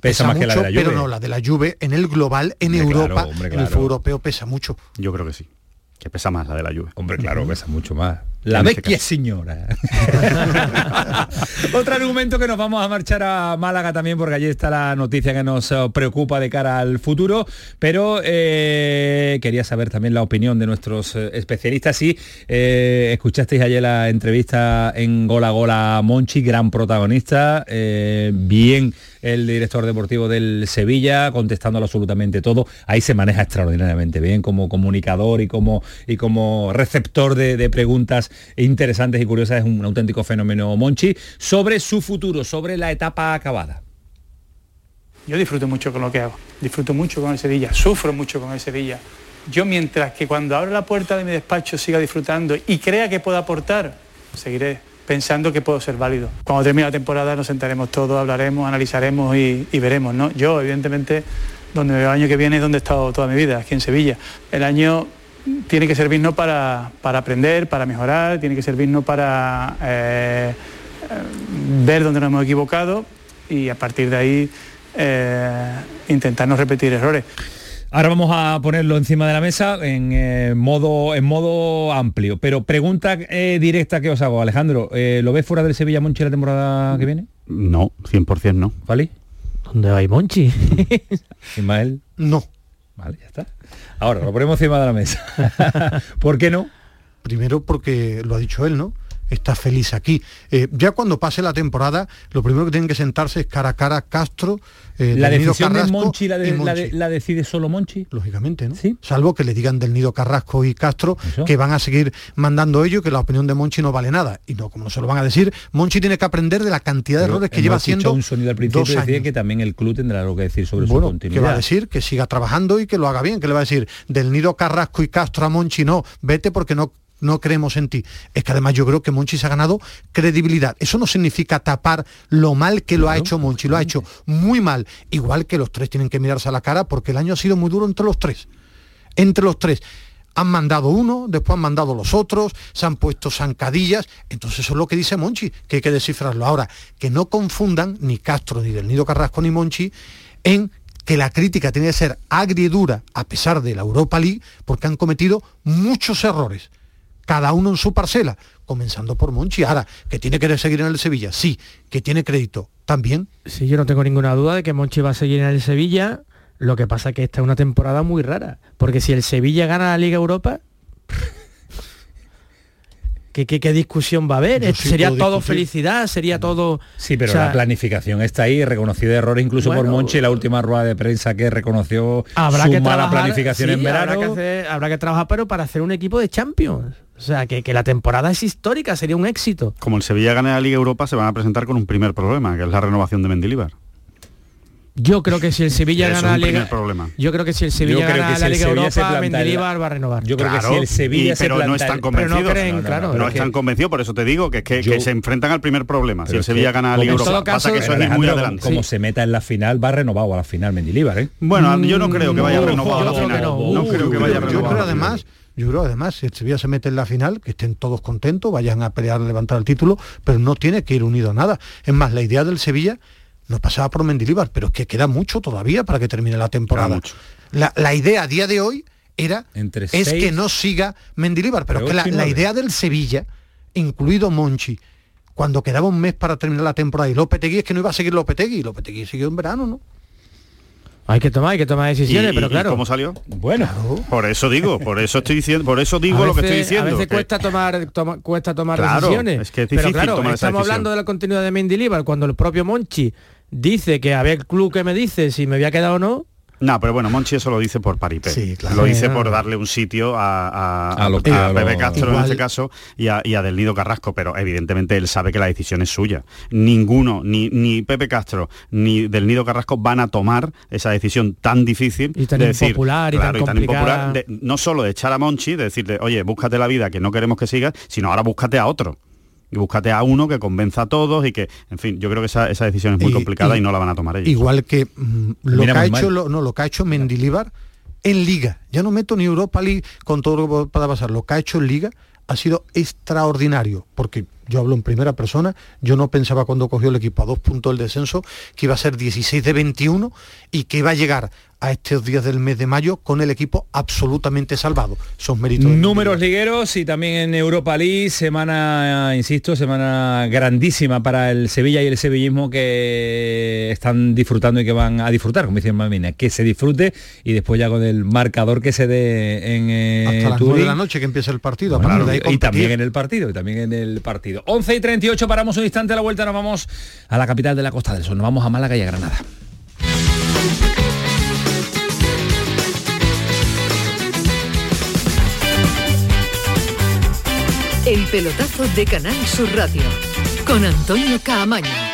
Pesa más que la de la pero Juve. no, la de la Juve en el global, en Hombre, claro, Europa, en el fútbol europeo pesa mucho. Yo creo que sí. Que pesa más la de la Juve. Hombre, claro, *laughs* pesa mucho más. La este vecchia caso. señora. *laughs* Otro argumento que nos vamos a marchar a Málaga también, porque allí está la noticia que nos eh, preocupa de cara al futuro, pero eh, quería saber también la opinión de nuestros eh, especialistas. Si eh, escuchasteis ayer la entrevista en Gola Gola Monchi, gran protagonista, eh, bien el director deportivo del Sevilla, contestándolo absolutamente todo. Ahí se maneja extraordinariamente bien como comunicador y como, y como receptor de, de preguntas interesantes y curiosas. Es un auténtico fenómeno Monchi sobre su futuro, sobre la etapa acabada. Yo disfruto mucho con lo que hago, disfruto mucho con el Sevilla, sufro mucho con el Sevilla. Yo mientras que cuando abro la puerta de mi despacho siga disfrutando y crea que puedo aportar, seguiré pensando que puedo ser válido. Cuando termine la temporada nos sentaremos todos, hablaremos, analizaremos y, y veremos. ¿no? Yo, evidentemente, donde el año que viene es donde he estado toda mi vida, aquí en Sevilla. El año tiene que servirnos para, para aprender, para mejorar, tiene que servirnos para eh, eh, ver dónde nos hemos equivocado y a partir de ahí eh, intentar no repetir errores. Ahora vamos a ponerlo encima de la mesa en, eh, modo, en modo amplio. Pero pregunta eh, directa que os hago, Alejandro. eh, ¿Lo ves fuera del Sevilla Monchi la temporada que viene? No, 100% no. ¿Vale? ¿Dónde va Monchi? *laughs* Ismael. No. Vale, ya está. Ahora, lo ponemos encima de la mesa. *laughs* ¿Por qué no? Primero porque lo ha dicho él, ¿no? Está feliz aquí. Eh, ya cuando pase la temporada, lo primero que tienen que sentarse es cara a cara Castro, eh, ¿La decisión de Monchi la, de- la Monchi. de- la decide solo Monchi? Lógicamente, ¿no? Salvo que le digan del Nido Carrasco y Castro que van a seguir mandando ellos, que la opinión de Monchi no vale nada. Y no, como no se lo van a decir, Monchi tiene que aprender de la cantidad de Pero errores que lleva haciendo un sonido al principio dos que años. que también el club tendrá algo que decir sobre su continuidad. ¿qué va a decir? Que siga trabajando y que lo haga bien. ¿Qué le va a decir? Del Nido Carrasco y Castro a Monchi, no, vete porque no no creemos en ti. Es que además yo creo que Monchi se ha ganado credibilidad. Eso no significa tapar lo mal que lo ha hecho Monchi, lo ha hecho muy mal. Igual que los tres tienen que mirarse a la cara porque el año ha sido muy duro entre los tres. Entre los tres. Han mandado uno, después han mandado los otros, se han puesto zancadillas. Entonces eso es lo que dice Monchi, que hay que descifrarlo. Ahora, que no confundan ni Castro, ni del Nido Carrasco, ni Monchi en que la crítica tiene que ser agria y dura a pesar de la Europa League, porque han cometido muchos errores, cada uno en su parcela, comenzando por Monchi. Ahora, que tiene que seguir en el Sevilla, sí, que tiene crédito, también. Sí, yo no tengo ninguna duda de que Monchi va a seguir en el Sevilla. Lo que pasa es que esta es una temporada muy rara. Porque si el Sevilla gana la Liga Europa, ¿qué, qué, qué discusión va a haber? Yo sería todo discutir. felicidad, sería todo... Sí, pero o sea, la planificación está ahí, reconocido errores incluso por Monchi, la última rueda de prensa que reconoció habrá su que mala trabajar, planificación sí, en verano. Habrá que, hacer- habrá que trabajar, pero para hacer un equipo de Champions. O sea, que, que la temporada es histórica, sería un éxito. Como el Sevilla gane la Liga Europa, se van a presentar con un primer problema, que es la renovación de Mendilibar. Yo creo que si el *laughs* Sevilla gana la Liga... primer problema. Yo creo que si el Sevilla Yo gana que si la Liga Sevilla Europa, Mendilibar va a renovar. Yo creo que si el Sevilla y- se pero no están convencidos. Pero no creen, no, no, claro, no que- están convencidos, por eso te digo que, es que, que se enfrentan al primer problema. Si el Sevilla gana la Liga Europa, pasa que eso es muy adelante. Como se meta en la final, va renovado a la final Mendilibar, ¿eh? Bueno, yo no creo que vaya Mm, renovado a la final. No creo que vaya Yo renovado. creo además, yo creo además, si el Sevilla se mete en la final, que estén todos contentos, vayan a pelear, a levantar el título, pero no tiene que ir unido a nada. Es más, la idea del Sevilla no pasaba por Mendilibar, pero es que queda mucho todavía para que termine la temporada. La, la idea a día de hoy era Entre es seis- que no siga Mendilibar, pero es que la, idea del Sevilla, incluido Monchi, cuando quedaba un mes para terminar la temporada y Lopetegui es que no iba a seguir Lopetegui, Lopetegui siguió en verano, ¿no? Hay que tomar, hay que tomar decisiones, ¿Y- pero y claro. ¿Cómo salió? Bueno, por eso digo, por eso estoy diciendo, por eso digo lo que estoy diciendo. A veces que- cuesta tomar, toma- cuesta tomar Claro, decisiones. es que es Pero claro, tomar estamos hablando de la continuidad de Mendilibar cuando el propio Monchi dice que a ver el club que me dice si me había quedado o no. No, pero bueno, Monchi eso lo dice por paripé. claro. Lo dice por darle un sitio a, a, A lo a que- a lo- Pepe Castro en este caso y a, y a Del Nido Carrasco, pero evidentemente él sabe que la decisión es suya. Ninguno, ni, ni Pepe Castro, ni Del Nido Carrasco van a tomar esa decisión tan difícil Y tan de decir, impopular y claro, tan complicada. de- no solo de echar a Monchi, de decirle, oye, búscate la vida que no queremos que sigas, sino ahora búscate a otro. Y búscate a uno que convenza a todos y que, en fin, yo creo que esa, esa decisión es muy Y- complicada y, y- no la van a tomar ellos. Igual que mm, lo, que ha hecho, lo, no, lo que ha hecho Mendilibar en Liga. Ya no meto ni Europa League con todo lo que pueda pasar. Lo que ha hecho en Liga ha sido extraordinario, porque yo hablo en primera persona, yo no pensaba cuando cogió el equipo a dos puntos del descenso que iba a ser 16 de 21 y que iba a llegar a estos días del mes de mayo con el equipo absolutamente salvado. Son méritos. Números ligueros y también en Europa League, semana, insisto, semana grandísima para el Sevilla y el sevillismo que están disfrutando y que van a disfrutar, como dice Mamina, que se disfrute y después ya con el marcador que se dé en eh, Hasta las Turín. 9 de la noche que empieza el partido. a Bueno, partir de ahí y también en el partido, y también en el partido. 11 y 38, paramos un instante a la vuelta, nos vamos a la capital de la Costa del Sol, nos vamos a Málaga y a Granada. El pelotazo de Canal Sur Radio con Antonio Caamaño.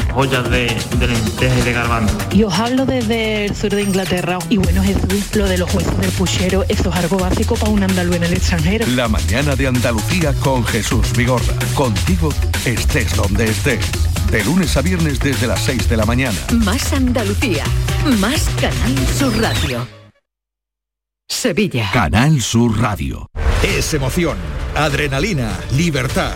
ollas de, de lentejas y de garbanzo. Y os hablo desde el sur de Inglaterra. Y bueno, Jesús, lo de los huesos del puchero, eso es algo básico para un andaluz en el extranjero. La mañana de Andalucía con Jesús Vigorra. Contigo estés donde estés. De lunes a viernes desde las 6 de la mañana. Más Andalucía, más Canal Sur Radio. Sevilla. Canal Sur Radio. Es emoción, adrenalina, libertad.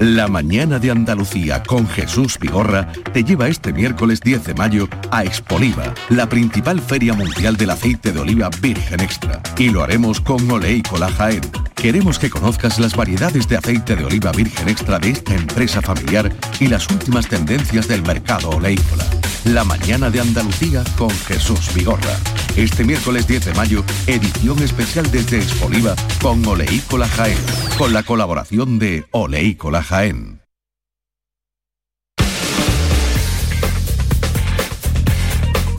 La mañana de Andalucía con Jesús Vigorra te lleva este miércoles 10 de mayo a Expoliva, la principal feria mundial del aceite de oliva virgen extra. Y lo haremos con Oleícola Jaén. Queremos que conozcas las variedades de aceite de oliva virgen extra de esta empresa familiar y las últimas tendencias del mercado oleícola. La mañana de Andalucía con Jesús Vigorra. Este miércoles 10 de mayo, edición especial desde Expoliva con Oleícola Jaén, con la colaboración de Oleícola Jaén.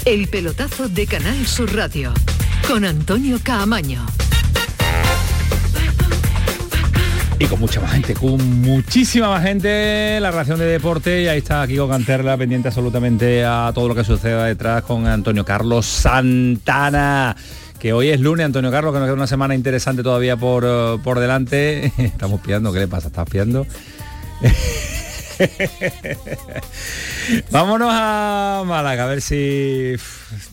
El pelotazo de Canal Sur Radio con Antonio Caamaño. Y con mucha más gente, con muchísima más gente, la relación de deporte, y ahí está Kiko Canterla, pendiente absolutamente a todo lo que suceda detrás con Antonio Carlos Santana. Que hoy es lunes, Antonio Carlos, que nos queda una semana interesante todavía por, eh, por delante. *laughs* Estamos piando, ¿qué le pasa? ¿Estás piando? *laughs* Vámonos a Málaga, a ver si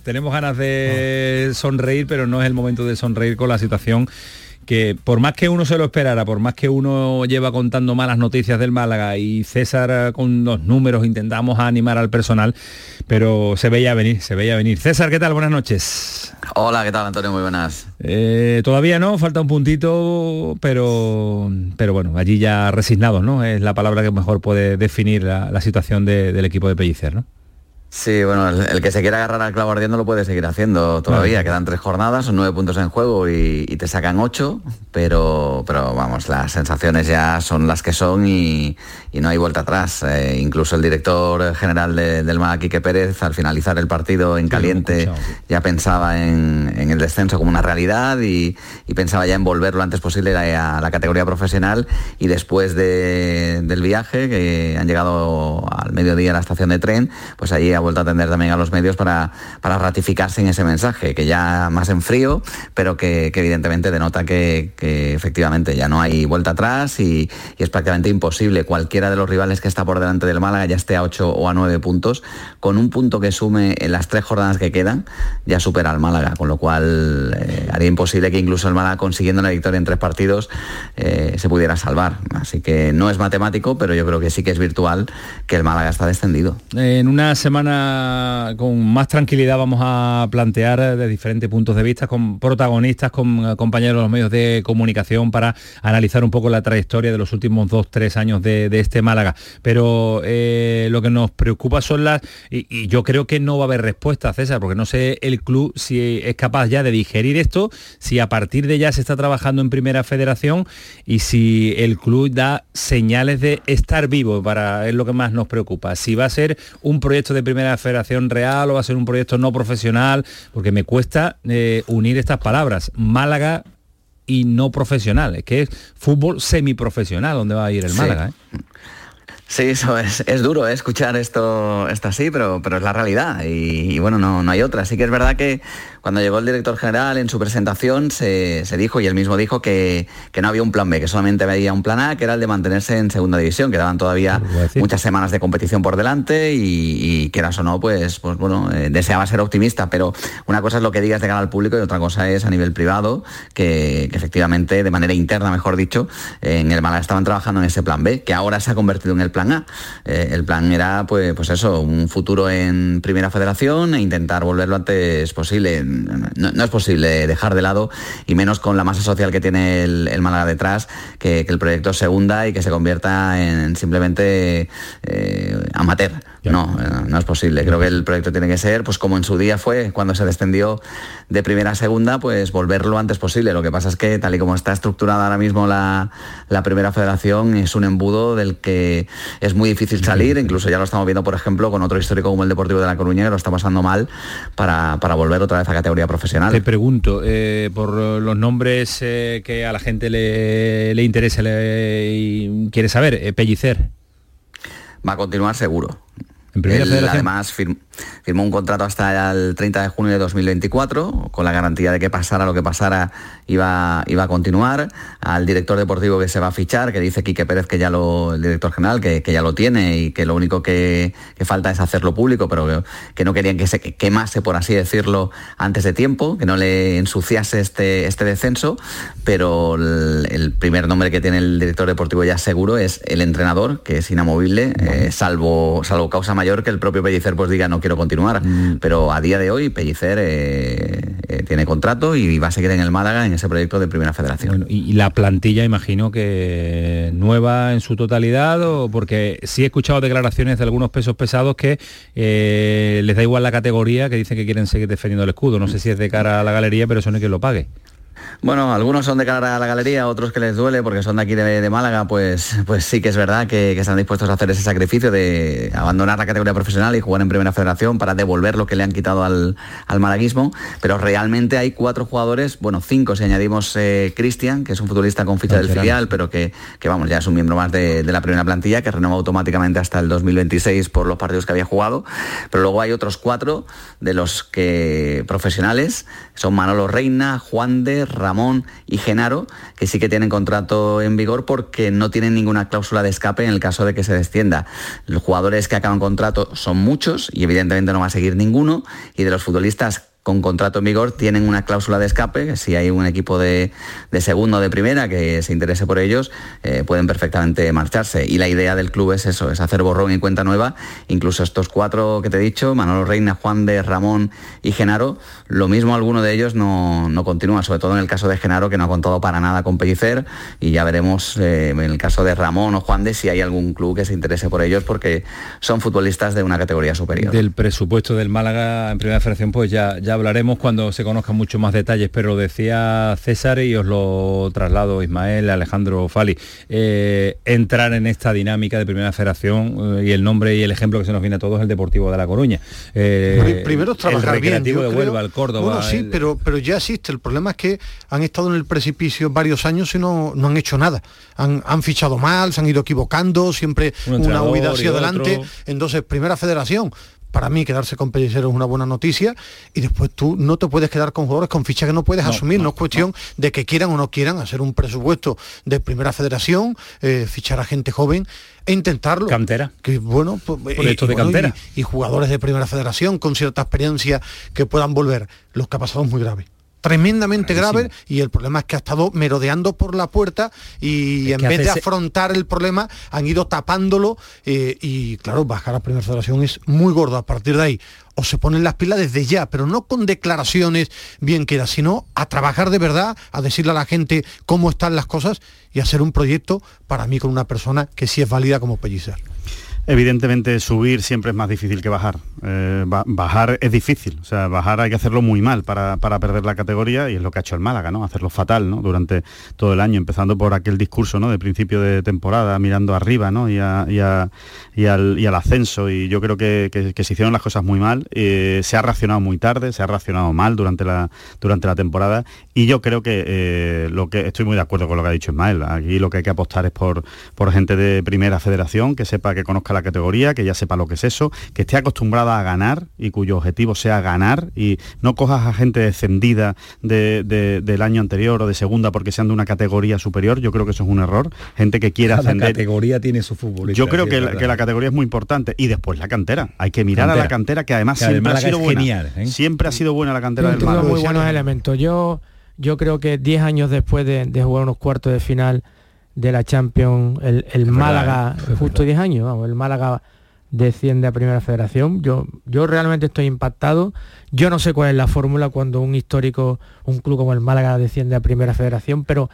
tenemos ganas de sonreír, pero no es el momento de sonreír con la situación que por más que uno se lo esperara, por más que uno lleva contando malas noticias del Málaga y César eh, con los números intentamos animar al personal, pero se veía venir, se veía venir. César, ¿qué tal? Buenas noches. Hola, ¿qué tal Antonio? Muy buenas. Eh, todavía no, falta un puntito, pero, pero bueno, allí ya resignados, ¿no? Es la palabra que mejor puede definir la, la situación de- del equipo de Pellicer, ¿no? Sí, bueno, el, el que se quiera agarrar al clavo ardiendo lo puede seguir haciendo todavía. Vale. Quedan tres jornadas, son nueve puntos en juego y, y te sacan ocho, pero, pero vamos, las sensaciones ya son las que son y, y no hay vuelta atrás. Eh, incluso el director general de- del MAC, Quique Pérez, al finalizar el partido en caliente, ya pensaba en, en el descenso como una realidad y, y pensaba ya en volver lo antes posible a, a la categoría profesional y después de- del viaje, que han llegado al mediodía a la estación de tren, pues allí ha a atender también a los medios para, para ratificarse en ese mensaje, que ya más en frío, pero que, evidentemente denota que, efectivamente ya no hay vuelta atrás y, es prácticamente imposible. Cualquiera de los rivales que está por delante del Málaga ya esté a 8 o a 9 puntos, con un punto que sume en las tres jornadas que quedan, ya supera al Málaga, con lo cual eh, haría imposible que incluso el Málaga consiguiendo la victoria en tres partidos eh, se pudiera salvar. Así que no es matemático, pero yo creo que sí que es virtual que el Málaga está descendido. En una semana con más tranquilidad vamos a plantear de diferentes puntos de vista con protagonistas, con eh, compañeros de los medios de comunicación para analizar un poco la trayectoria de los últimos dos, tres años de, de este Málaga. Pero eh, lo que nos preocupa son las... Y, y yo creo que no va a haber respuesta, César, porque no sé el club si es capaz ya de digerir esto, si a partir de ya se está trabajando en Primera Federación y si el club da señales de estar vivo, para es lo que más nos preocupa. Si va a ser un proyecto de Primera Federación real o va a ser un proyecto no profesional, porque me cuesta eh, unir estas palabras. Málaga y no profesional, es que es fútbol semiprofesional donde va a ir el Sí. Málaga. ¿eh? Sí, eso es, es duro ¿eh? escuchar esto, esto así, pero, pero es la realidad y, y bueno, no, no hay otra. Sí que es verdad que cuando llegó el director general en su presentación se, se dijo y él mismo dijo que, que no había un plan B, que solamente había un plan A, que era el de mantenerse en segunda división. Quedaban todavía muchas semanas de competición por delante y, y quieras o no, pues, pues bueno, eh, deseaba ser optimista, pero una cosa es lo que digas de cara al público y otra cosa es a nivel privado, que, que efectivamente, de manera interna, mejor dicho, en el Málaga estaban trabajando en ese plan B, que ahora se ha convertido en el plan A. Eh, el plan era, pues, pues eso, un futuro en Primera Federación e intentar volver lo antes posible. No, es posible dejar de lado, y menos con la masa social que tiene el, el Málaga detrás, que, que el proyecto se hunda y que se convierta en simplemente eh, amateur. No, eh, no es posible. Creo que el proyecto tiene que ser, pues como en su día fue, cuando se descendió de primera a segunda, pues volver lo antes posible. Lo que pasa es que tal y como está estructurada ahora mismo la, la primera federación, es un embudo del que es muy difícil salir. Incluso ya lo estamos viendo, por ejemplo, con otro histórico como el Deportivo de La Coruña, que lo está pasando mal para, para volver otra vez a categoría profesional. Te pregunto, eh, por los nombres eh, que a la gente le, le interesa le- y quiere saber, eh, Pellicer. Va a continuar seguro. En primera Él, federación. además firmó un contrato hasta el 30 de junio de 2024 con la garantía de que pasara lo que pasara iba, iba a continuar. Al director deportivo que se va a fichar, que dice Quique Pérez que ya lo, el director general, que, que ya lo tiene y que lo único que, que falta es hacerlo público, pero que, que no querían que se quemase, por así decirlo, antes de tiempo, que no le ensuciase este, este descenso, pero el, el primer nombre que tiene el director deportivo ya seguro es el entrenador, que es inamovible, eh, salvo, salvo causa mayor que el propio Pellicer pues diga no quiero continuar. Pero a día de hoy Pellicer eh, eh, tiene contrato y va a seguir en el Málaga en ese proyecto de Primera Federación. Y, y la plantilla, imagino que nueva en su totalidad, o porque sí he escuchado declaraciones de algunos pesos pesados que eh, les da igual la categoría, que dicen que quieren seguir defendiendo el escudo. No sé si es de cara a la galería, pero eso no hay quien lo pague. Bueno, algunos son de cara a la galería, otros que les duele porque son de aquí de, de Málaga, pues, pues sí que es verdad que, que están dispuestos a hacer ese sacrificio de abandonar la categoría profesional y jugar en Primera Federación para devolver lo que le han quitado al, al malaguismo, pero realmente hay cuatro jugadores, bueno, cinco si añadimos eh, Cristian, que es un futbolista con ficha del filial, pero que, que, vamos, ya es un miembro más de, de la primera plantilla, que renueva automáticamente hasta el 2026 por los partidos que había jugado, pero luego hay otros cuatro de los que profesionales, son Manolo Reina, Juan de, Ramón y Genaro, que sí que tienen contrato en vigor porque no tienen ninguna cláusula de escape en el caso de que se descienda. Los jugadores que acaban contrato son muchos y evidentemente no va a seguir ninguno, y de los futbolistas con contrato en vigor tienen una cláusula de escape, si hay un equipo de, de segundo o de primera que se interese por ellos, eh, pueden perfectamente marcharse. Y la idea del club es eso, es hacer borrón y cuenta nueva. Incluso estos cuatro que te he dicho, Manolo Reina, Juan de Ramón y Genaro, lo mismo alguno de ellos no, no continúa, sobre todo en el caso de Genaro, que no ha contado para nada con Pellicer, y ya veremos eh, en el caso de Ramón o Juan de si hay algún club que se interese por ellos, porque son futbolistas de una categoría superior. Del presupuesto del Málaga en primera federación, pues ya hablaremos cuando se conozcan mucho más detalles, pero lo decía César y os lo traslado Ismael, Alejandro Fali, eh, entrar en esta dinámica de primera federación eh, y el nombre y el ejemplo que se nos viene a todos es el Deportivo de La Coruña. Eh, Primero trabajar el recreativo de creo. Huelva, el Córdoba. Bueno, sí, el- pero, pero ya existe. El problema es que han estado en el precipicio varios años y no, no han hecho nada. Han, han fichado mal, se han ido equivocando, siempre Un una huida hacia adelante. otro. Entonces, primera federación. Para mí quedarse con Pellicero es una buena noticia y después tú no te puedes quedar con jugadores con ficha que no puedes No, asumir. No, no, es cuestión de que quieran o no quieran hacer un presupuesto de primera federación, eh, fichar a gente joven e intentarlo. Cantera. Que bueno, pues, Proyectos de bueno, cantera. y- y jugadores de primera federación con cierta experiencia que puedan volver. Los que ha pasado es muy grave. Tremendamente grave y el problema es que ha estado merodeando por la puerta y Es en vez de afrontar el problema han ido tapándolo eh, y claro, bajar a primera federación es muy gordo. A partir de ahí o se ponen las pilas desde ya, pero no con declaraciones bien queda, sino a trabajar de verdad, a decirle a la gente cómo están las cosas y hacer un proyecto para mí con una persona que sí es válida como Pellicer. Evidentemente subir siempre es más difícil que bajar. Eh, ba- bajar es difícil, o sea, bajar hay que hacerlo muy mal para, para perder la categoría y es lo que ha hecho el Málaga, ¿no? Hacerlo fatal, ¿no? Durante todo el año, empezando por aquel discurso, ¿no? De principio de temporada, mirando arriba, ¿no? Y, a- y al, y al ascenso y yo creo que se hicieron las cosas muy mal. Eh, se ha reaccionado muy tarde, se ha reaccionado mal durante la, durante la temporada y yo creo que eh, lo que estoy muy de acuerdo con lo que ha dicho Ismael. Aquí lo que hay que apostar es por, por gente de primera federación que sepa, que conozca la categoría, que ya sepa lo que es eso, que esté acostumbrada a ganar y cuyo objetivo sea ganar y no cojas a gente descendida de- de- del año anterior o de segunda porque sean de una categoría superior. Yo creo que eso es un error. Gente que quiera Cada ascender. categoría tiene su fútbol. Yo creo que la, que la categoría es muy importante y después la cantera. Hay que mirar a la Cantera. que además Que el siempre ha Málaga sido es buena. genial, ¿eh? Siempre ha sido buena la cantera Yo del Málaga. muy buenos elementos. Yo, yo creo que 10 años después de, de jugar unos cuartos de final de la Champions, el, el Málaga, verdad, ¿eh? Justo 10 años, vamos, el Málaga desciende a Primera Federación. Yo, yo realmente estoy impactado. Yo no sé cuál es la fórmula cuando un histórico, un club como el Málaga desciende a Primera Federación, pero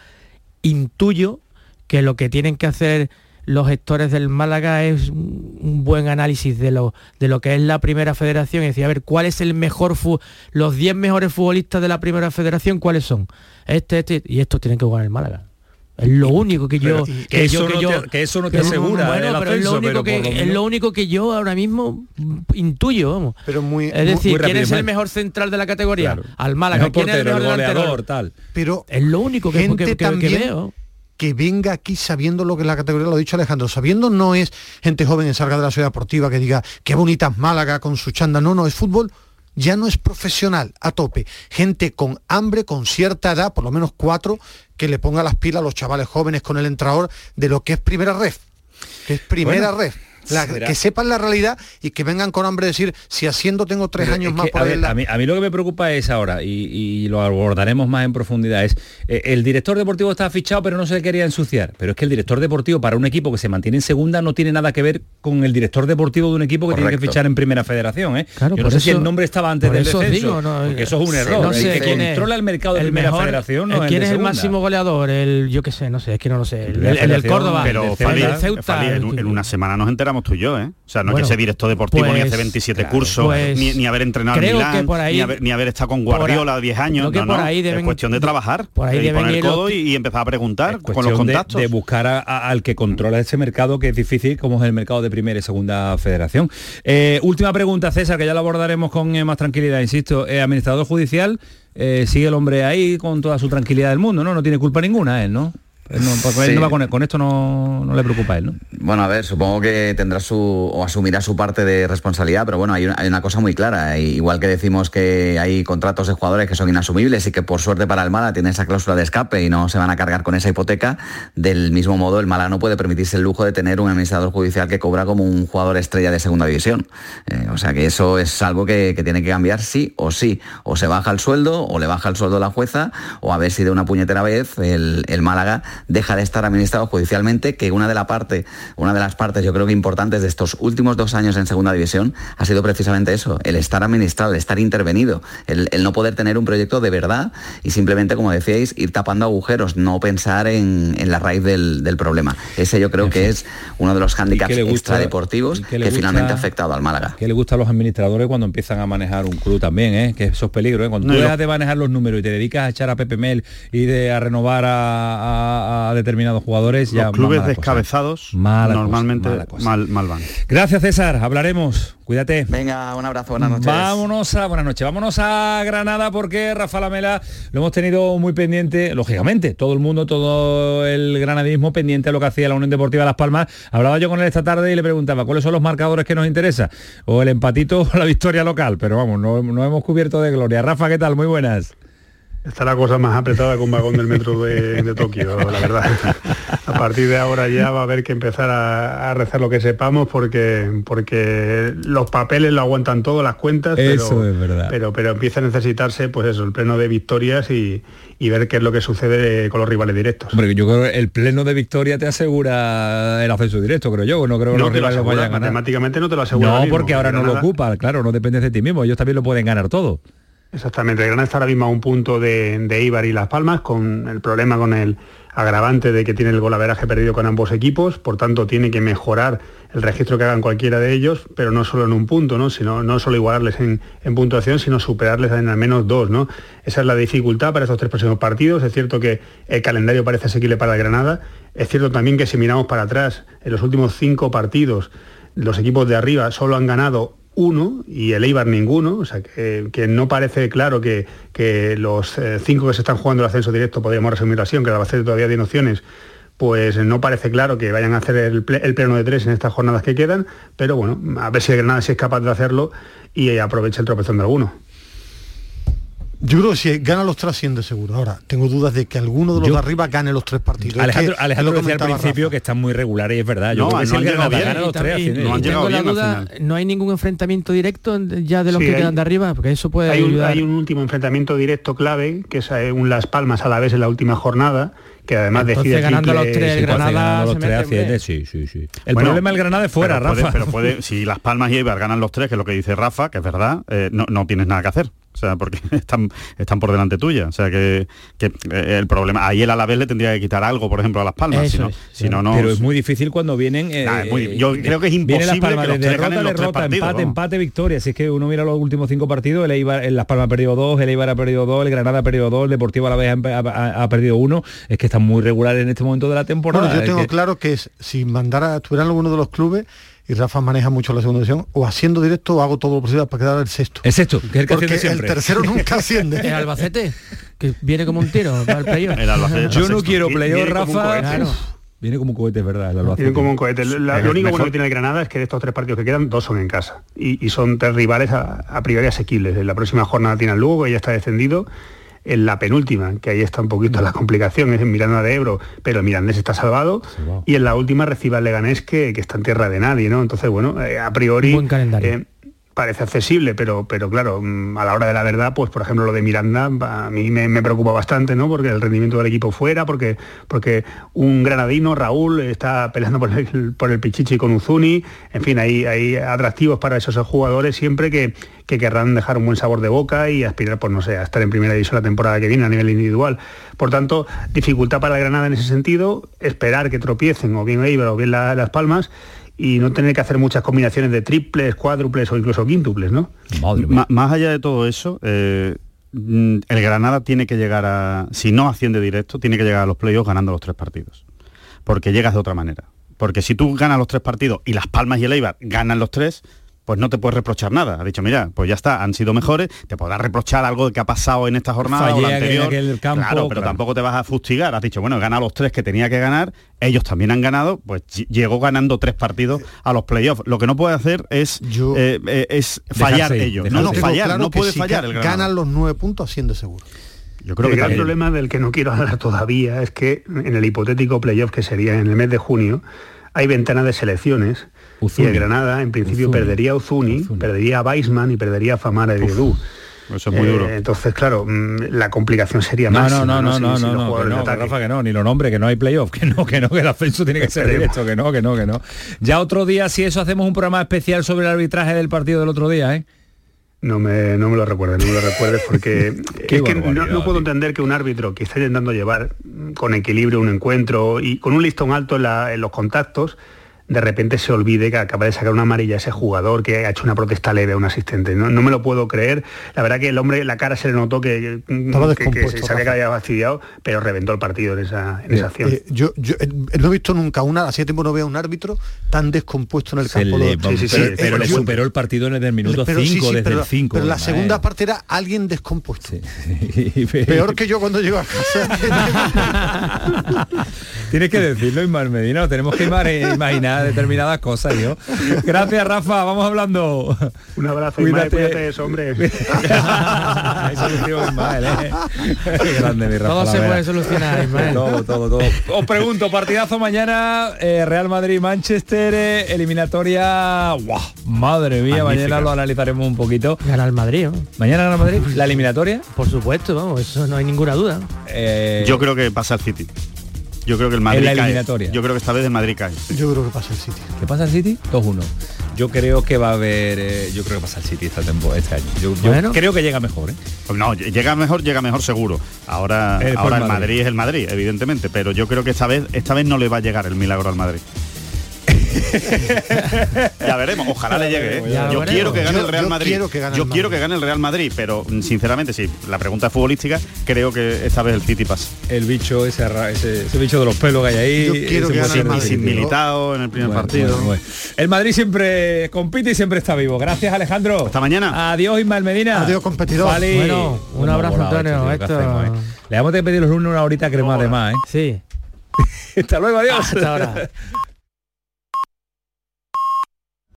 intuyo que lo que tienen que hacer los gestores del Málaga es un un buen análisis de lo, de lo que es la primera federación y decir, a ver, ¿cuál es el mejor fu los 10 mejores futbolistas de la primera federación, ¿cuáles son? Este, este, y estos tienen que jugar en el Málaga. Es lo único que yo... Pero, que eso no te- que eso no te asegura Bueno, el pero es lo único pero que es lo único que yo ahora mismo intuyo, vamos. Pero muy, Es decir, muy ¿quién es el mejor central de la categoría? Claro. Al Málaga. ¿Quién es el mejor el delantero? goleador, tal. Pero Es lo único que, gente que- que- que también veo. que venga aquí sabiendo lo que es la categoría, lo ha dicho Alejandro, sabiendo no es gente joven en Salga de la Ciudad Deportiva que diga qué bonita es Málaga con su chanda, no, no, es fútbol, ya no es profesional a tope, gente con hambre, con cierta edad, por lo menos cuatro, que le ponga las pilas a los chavales jóvenes con el entrador de lo que es primera ref, que es primera Bueno, ref. La- que sepan la realidad y que vengan con hambre de decir si haciendo tengo tres Pero años más que, por a, ahí ver, en la- a mí, a mí lo que me preocupa es ahora, y, y lo abordaremos más en profundidad, es eh, el director deportivo está fichado pero no se quería ensuciar. Pero es que el director deportivo para un equipo que se mantiene en segunda no tiene nada que ver con el director deportivo de un equipo que tiene que fichar en primera federación. ¿eh? Claro, Yo no sé si el nombre estaba antes del eso descenso, digo, no, porque eso es un sí, error. no el sé que quién es controla el mercado de el primera mejor- federación no el- es quién es el máximo goleador el yo qué sé no sé es que no lo sé el, del Córdoba Pero el Ceuta en una semana nos enteramos tú y yo, ¿eh? O sea, no Bueno, es que ese director deportivo ni pues, hace 27 claro, cursos, pues, ni, ni haber entrenado en Milán, por ahí- ni, haber, ni haber estado con por Guardiola ahí- 10 años. que no, por no, ahí deben- es cuestión de trabajar por ahí y deben poner el ir los- codo y, y empezar a preguntar con los de- contactos. De, buscar a- a- al que controla ese mercado que es difícil, como es el mercado de primera y segunda federación. Eh, última pregunta, César, que ya la abordaremos con eh, más tranquilidad, insisto. Eh, administrador judicial, sigue el hombre ahí con toda su tranquilidad del mundo, ¿no? No tiene culpa ninguna él, ¿no? No, porque él Sí. no va con, con esto no, no le preocupa a él, ¿no? Bueno, a ver, supongo que tendrá su o asumirá su parte de responsabilidad, pero bueno, hay una, hay una cosa muy clara. y Igual que decimos que hay contratos de jugadores que son inasumibles y que por suerte para el Mala tiene esa cláusula de escape y no se van a cargar con esa hipoteca, del mismo modo el Mala no puede permitirse el lujo de tener un administrador judicial que cobra como un jugador estrella de segunda división. Eh, o sea que eso es algo que, que tiene que cambiar sí o sí. O se baja el sueldo, o le baja el sueldo a la jueza, o a ver si de una puñetera vez el, el Málaga deja de estar administrado judicialmente, que una de, la parte, una de las partes yo creo que importantes de estos últimos dos años en segunda división ha sido precisamente eso, el estar administrado, el estar intervenido, el, el no poder tener un proyecto de verdad y simplemente, como decíais, ir tapando agujeros, no pensar en, en la raíz del, del problema. Ese yo creo que es uno de los hándicaps qué extradeportivos que, qué le finalmente ha afectado al Málaga. Que le gusta a los administradores cuando empiezan a manejar un club también, ¿eh? que eso es peligro. ¿eh? Cuando No, tú dejas de manejar los números y te dedicas a echar a Pepe Mel y de, a renovar a, a- a determinados jugadores, ya Los clubes mala cosa. descabezados Mala cosa, normalmente mala cosa. mal, mal van. Gracias César, hablaremos. Cuídate. Venga, un abrazo, buenas noches. Vámonos a buenas noches. Vámonos a Granada porque Rafa Lamela lo hemos tenido muy pendiente, lógicamente, todo el mundo, todo el granadismo pendiente a lo que hacía la Unión Deportiva Las Palmas. Hablaba yo con él esta tarde y le preguntaba cuáles son los marcadores que nos interesa, o el empatito o la victoria local, pero vamos, no, no hemos cubierto de gloria. Rafa, ¿qué tal? Muy buenas. Está la cosa más apretada que un vagón del metro de, de Tokio, la verdad. A partir de ahora ya va a haber que empezar a, a rezar lo que sepamos porque, porque los papeles lo aguantan todo, las cuentas, pero, Eso es verdad. pero, pero empieza a necesitarse pues eso, el pleno de victorias y, y ver qué es lo que sucede con los rivales directos. Hombre, yo creo que el pleno de victoria te asegura el ascenso directo, creo yo. No creo que No los te lo rivales lo asegura, vayan a ganar. matemáticamente no te lo asegura. No, mismo. porque ahora no lo ocupa, claro, no dependes de ti mismo. Ellos también lo pueden ganar todo. Exactamente, el Granada está ahora mismo a un punto de, Ibar y Las Palmas, con el problema con el agravante de que tiene el golaveraje perdido con ambos equipos, por tanto tiene que mejorar el registro que hagan cualquiera de ellos, pero no solo en un punto, ¿no? Sino, no solo igualarles en, puntuación, sino superarles en al menos dos. ¿no? Esa es la dificultad para estos tres próximos partidos. Es cierto que el calendario parece asequible para el Granada. Es cierto también que si miramos para atrás, en los últimos cinco partidos, los equipos de arriba solo han ganado uno y el Eibar ninguno, o sea que, no parece claro que, que los eh, cinco que se están jugando el ascenso directo, podríamos resumirlo así, aunque la Albacete todavía tiene opciones, pues no parece claro que vayan a hacer el, ple- el pleno de tres en estas jornadas que quedan, pero bueno, a ver si el Granada sí es capaz de hacerlo y aprovecha el tropezón de alguno. Yo creo que si gana los tres asciende seguro. Ahora, tengo dudas de que alguno de los Yo- de arriba gane los tres partidos. Es Alejandro, que- Alejandro es lo que decía al principio Rafa. que están muy regulares y es verdad. Yo No, creo que no si han llegado Granada bien. gana los tres, no han llegado bien duda, hay ningún enfrentamiento directo ya de los Sí, que hay- quedan de arriba, porque eso puede Hay un, ayudar. hay un último enfrentamiento directo clave, que es eh, un Las Palmas a la vez en la última jornada, que además Entonces, decide ganando triple- los tres, el sí, Granada Ganando los tres hombre. sí, sí, sí. El Bueno, problema del Granada es fuera, pero puede- Rafa. pero puede, si Las Palmas y Eibar ganan los tres, que es lo que dice Rafa, que es verdad, eh, no, no tienes nada que hacer. O sea, porque *laughs* están, están por delante tuya. O sea, que, que, eh, el problema... Ahí el Alavés le tendría que quitar algo, por ejemplo, a Las Palmas. Eso Si no, es, si no, no... pero es muy difícil cuando vienen. eh, Nah, es muy- yo eh, creo que es viene Las imposible Palmas que los derrota, ganen los tres derrota, partidos, empate, vamos. empate, victoria. Si es que uno mira los últimos cinco partidos, el Eibar, el Las Palmas ha perdido dos, el Eibar ha perdido dos, el Granada ha perdido dos, el Deportivo a la vez ha, ha- ha perdido uno. Es que están muy regulares en este momento de la temporada. Bueno, yo tengo que- claro que es, si mandara, estuviera en alguno de los clubes y Rafa maneja mucho la segunda división, o haciendo directo o hago todo lo posible para quedar el sexto. Es esto, que es el que Porque el tercero nunca *laughs* asciende. El Albacete, que viene como un tiro para el playoff. El Albacete Yo no sexto. quiero Viene playoff, Rafa. Claro. Viene como un cohete, es verdad. El Albacete. Tienen como un cohete. La- lo único mejor- bueno que tiene el Granada es que de estos tres partidos que quedan, dos son en casa. Y, y son tres rivales a, a priori asequibles. En la próxima jornada tiene el Lugo, que ya está descendido. En la penúltima, que ahí está un poquito la complicación, es en Miranda de Ebro, pero el Mirandés está salvado. Y en la última recibe al Leganés, que, que está en tierra de nadie, ¿no? Entonces, bueno, eh, a priori... Buen calendario. eh, parece accesible, pero, pero claro, mm, a la hora de la verdad, pues por ejemplo lo de Miranda a mí me, preocupa bastante, ¿no? Porque el rendimiento del equipo fuera, porque, porque un granadino, Raúl, está peleando por el, por el Pichichi con Uzuni, en fin, hay, hay atractivos para esos jugadores siempre que, que querrán dejar un buen sabor de boca y aspirar, pues no sé, a estar en primera división la temporada que viene a nivel individual. Por tanto, dificultad para el Granada en ese sentido, esperar que tropiecen o bien Eibar o bien la- Las Palmas y no tener que hacer muchas combinaciones de triples, cuádruples o incluso quíntuples, ¿no? Madre mía. Ma- más allá de todo eso, eh, mm, el Granada tiene que llegar a, si no asciende directo, tiene que llegar a los playoffs ganando los tres partidos. Porque llegas de otra manera. Porque si tú ganas los tres partidos y Las Palmas y el Eibar ganan los tres, pues no te puedes reprochar nada. Ha dicho, mira, pues ya está, han sido mejores, te podrás reprochar algo que ha pasado en esta jornada o la anterior. aquel campo, claro, pero claro. tampoco te vas a fustigar. Has dicho, bueno, he ganado los tres que tenía que ganar, ellos también han ganado, pues ll- llegó ganando tres partidos a los playoffs. Lo que no puede hacer es, eh, eh, es fallar Dejarse ellos. dejarse No, no, fallar, Claro no puede si fallar el ganan los nueve puntos haciendo seguro. Yo creo el que gran también. problema del que no quiero hablar todavía es que en el hipotético playoff que sería en el mes de junio hay ventana de selecciones y el Granada en principio Uzuni. perdería a Uzuni, perdería a Weisman y perdería a Famara y Edu. Eso es muy duro. Entonces, claro, mm, la complicación sería No, máxima. no, no, no, no, no, no, de no, ataque- Rafa, que no, ni lo nombre, que no hay playoff, *laughs* que no, que no, que el ascenso tiene que ser Esperemos. directo, que no, que no, que no. Ya otro día, si eso, hacemos un programa especial sobre el arbitraje del partido del otro día, ¿eh? No me, no me lo recuerdes, no me lo recuerdes porque *laughs* es que no, no puedo entender que un árbitro que está intentando llevar con equilibrio un encuentro y con un listón alto en, la- en los contactos, de repente se olvide que acaba de sacar una amarilla a ese jugador que ha hecho una protesta leve a un asistente. No, no me lo puedo creer. La verdad que el hombre, la cara se le notó que, mm, Estaba que- que se sabía que había fastidiado, pero reventó el partido en esa, en esa acción. Eh, yo, yo, eh, no he visto nunca una, hace tiempo no veo un árbitro tan descompuesto en el campo. le- pero, Sí, sí, pero- sí. pero Eh, le superó el partido desde el minuto pero 5, sí, sí, desde pero, el 5. pero la segunda parte era alguien descompuesto. *laughs* Peor que yo cuando llego a casa. *laughs* Tienes que decirlo, Ismael Medina, tenemos que ima- imaginar *laughs* determinadas cosas, yo. Gracias, Rafa, vamos hablando. Un abrazo, cuídate eso, hombre. *laughs* Hay solución, Ismael, ¿eh? Qué grande, mi Rafa. Todo se puede solucionar, Ismael. Todo, todo, todo. Os pregunto, partidazo mañana, eh, Real Madrid-Manchester, eh, eliminatoria... ¡Guau! Madre mía, Magnífica. mañana lo analizaremos un poquito. Gana el Madrid, ¿no? ¿Mañana gana el Madrid? ¿La eliminatoria? Por supuesto, vamos, eso no hay ninguna duda. Yo creo que pasa el City. Yo creo que el Madrid la cae. eliminatoria. Yo creo que esta vez el Madrid cae. Yo creo que pasa el City. ¿Qué pasa el City? 2-1. Yo creo que va a haber... eh, yo creo que pasa el City esta temporada, este año. Yo, yo Bueno. creo que llega mejor, ¿eh? Pues no, llega mejor, llega mejor seguro. Ahora, El ahora el Madrid. Madrid. es el Madrid, evidentemente, pero yo creo que esta vez, esta vez no le va a llegar el milagro al Madrid. *laughs* ya veremos, ojalá le llegue. ¿eh? Yo veremos. quiero que gane Yo- el Real yo Madrid. quiero yo el quiero que gane el Real Madrid, pero mm, sinceramente, sí, la pregunta es futbolística, creo que esta vez el City pasa. El bicho, ese, ese, ese bicho de los pelos que hay ahí. Yo quiero que gane el. Madrid, sin tío. Militao en el primer Bueno, partido. bueno, bueno. El Madrid siempre compite y siempre está vivo. Gracias, Alejandro. Hasta mañana. Adiós, Ismael Medina. Adiós, competidor. Fali. Bueno, un abrazo, Antonio, esto, tío, ¿qué esto- hacemos, eh? Le vamos a pedir los lunes una horita crema de más, ¿eh? Sí. *laughs* Hasta luego, adiós. Hasta ahora. *laughs*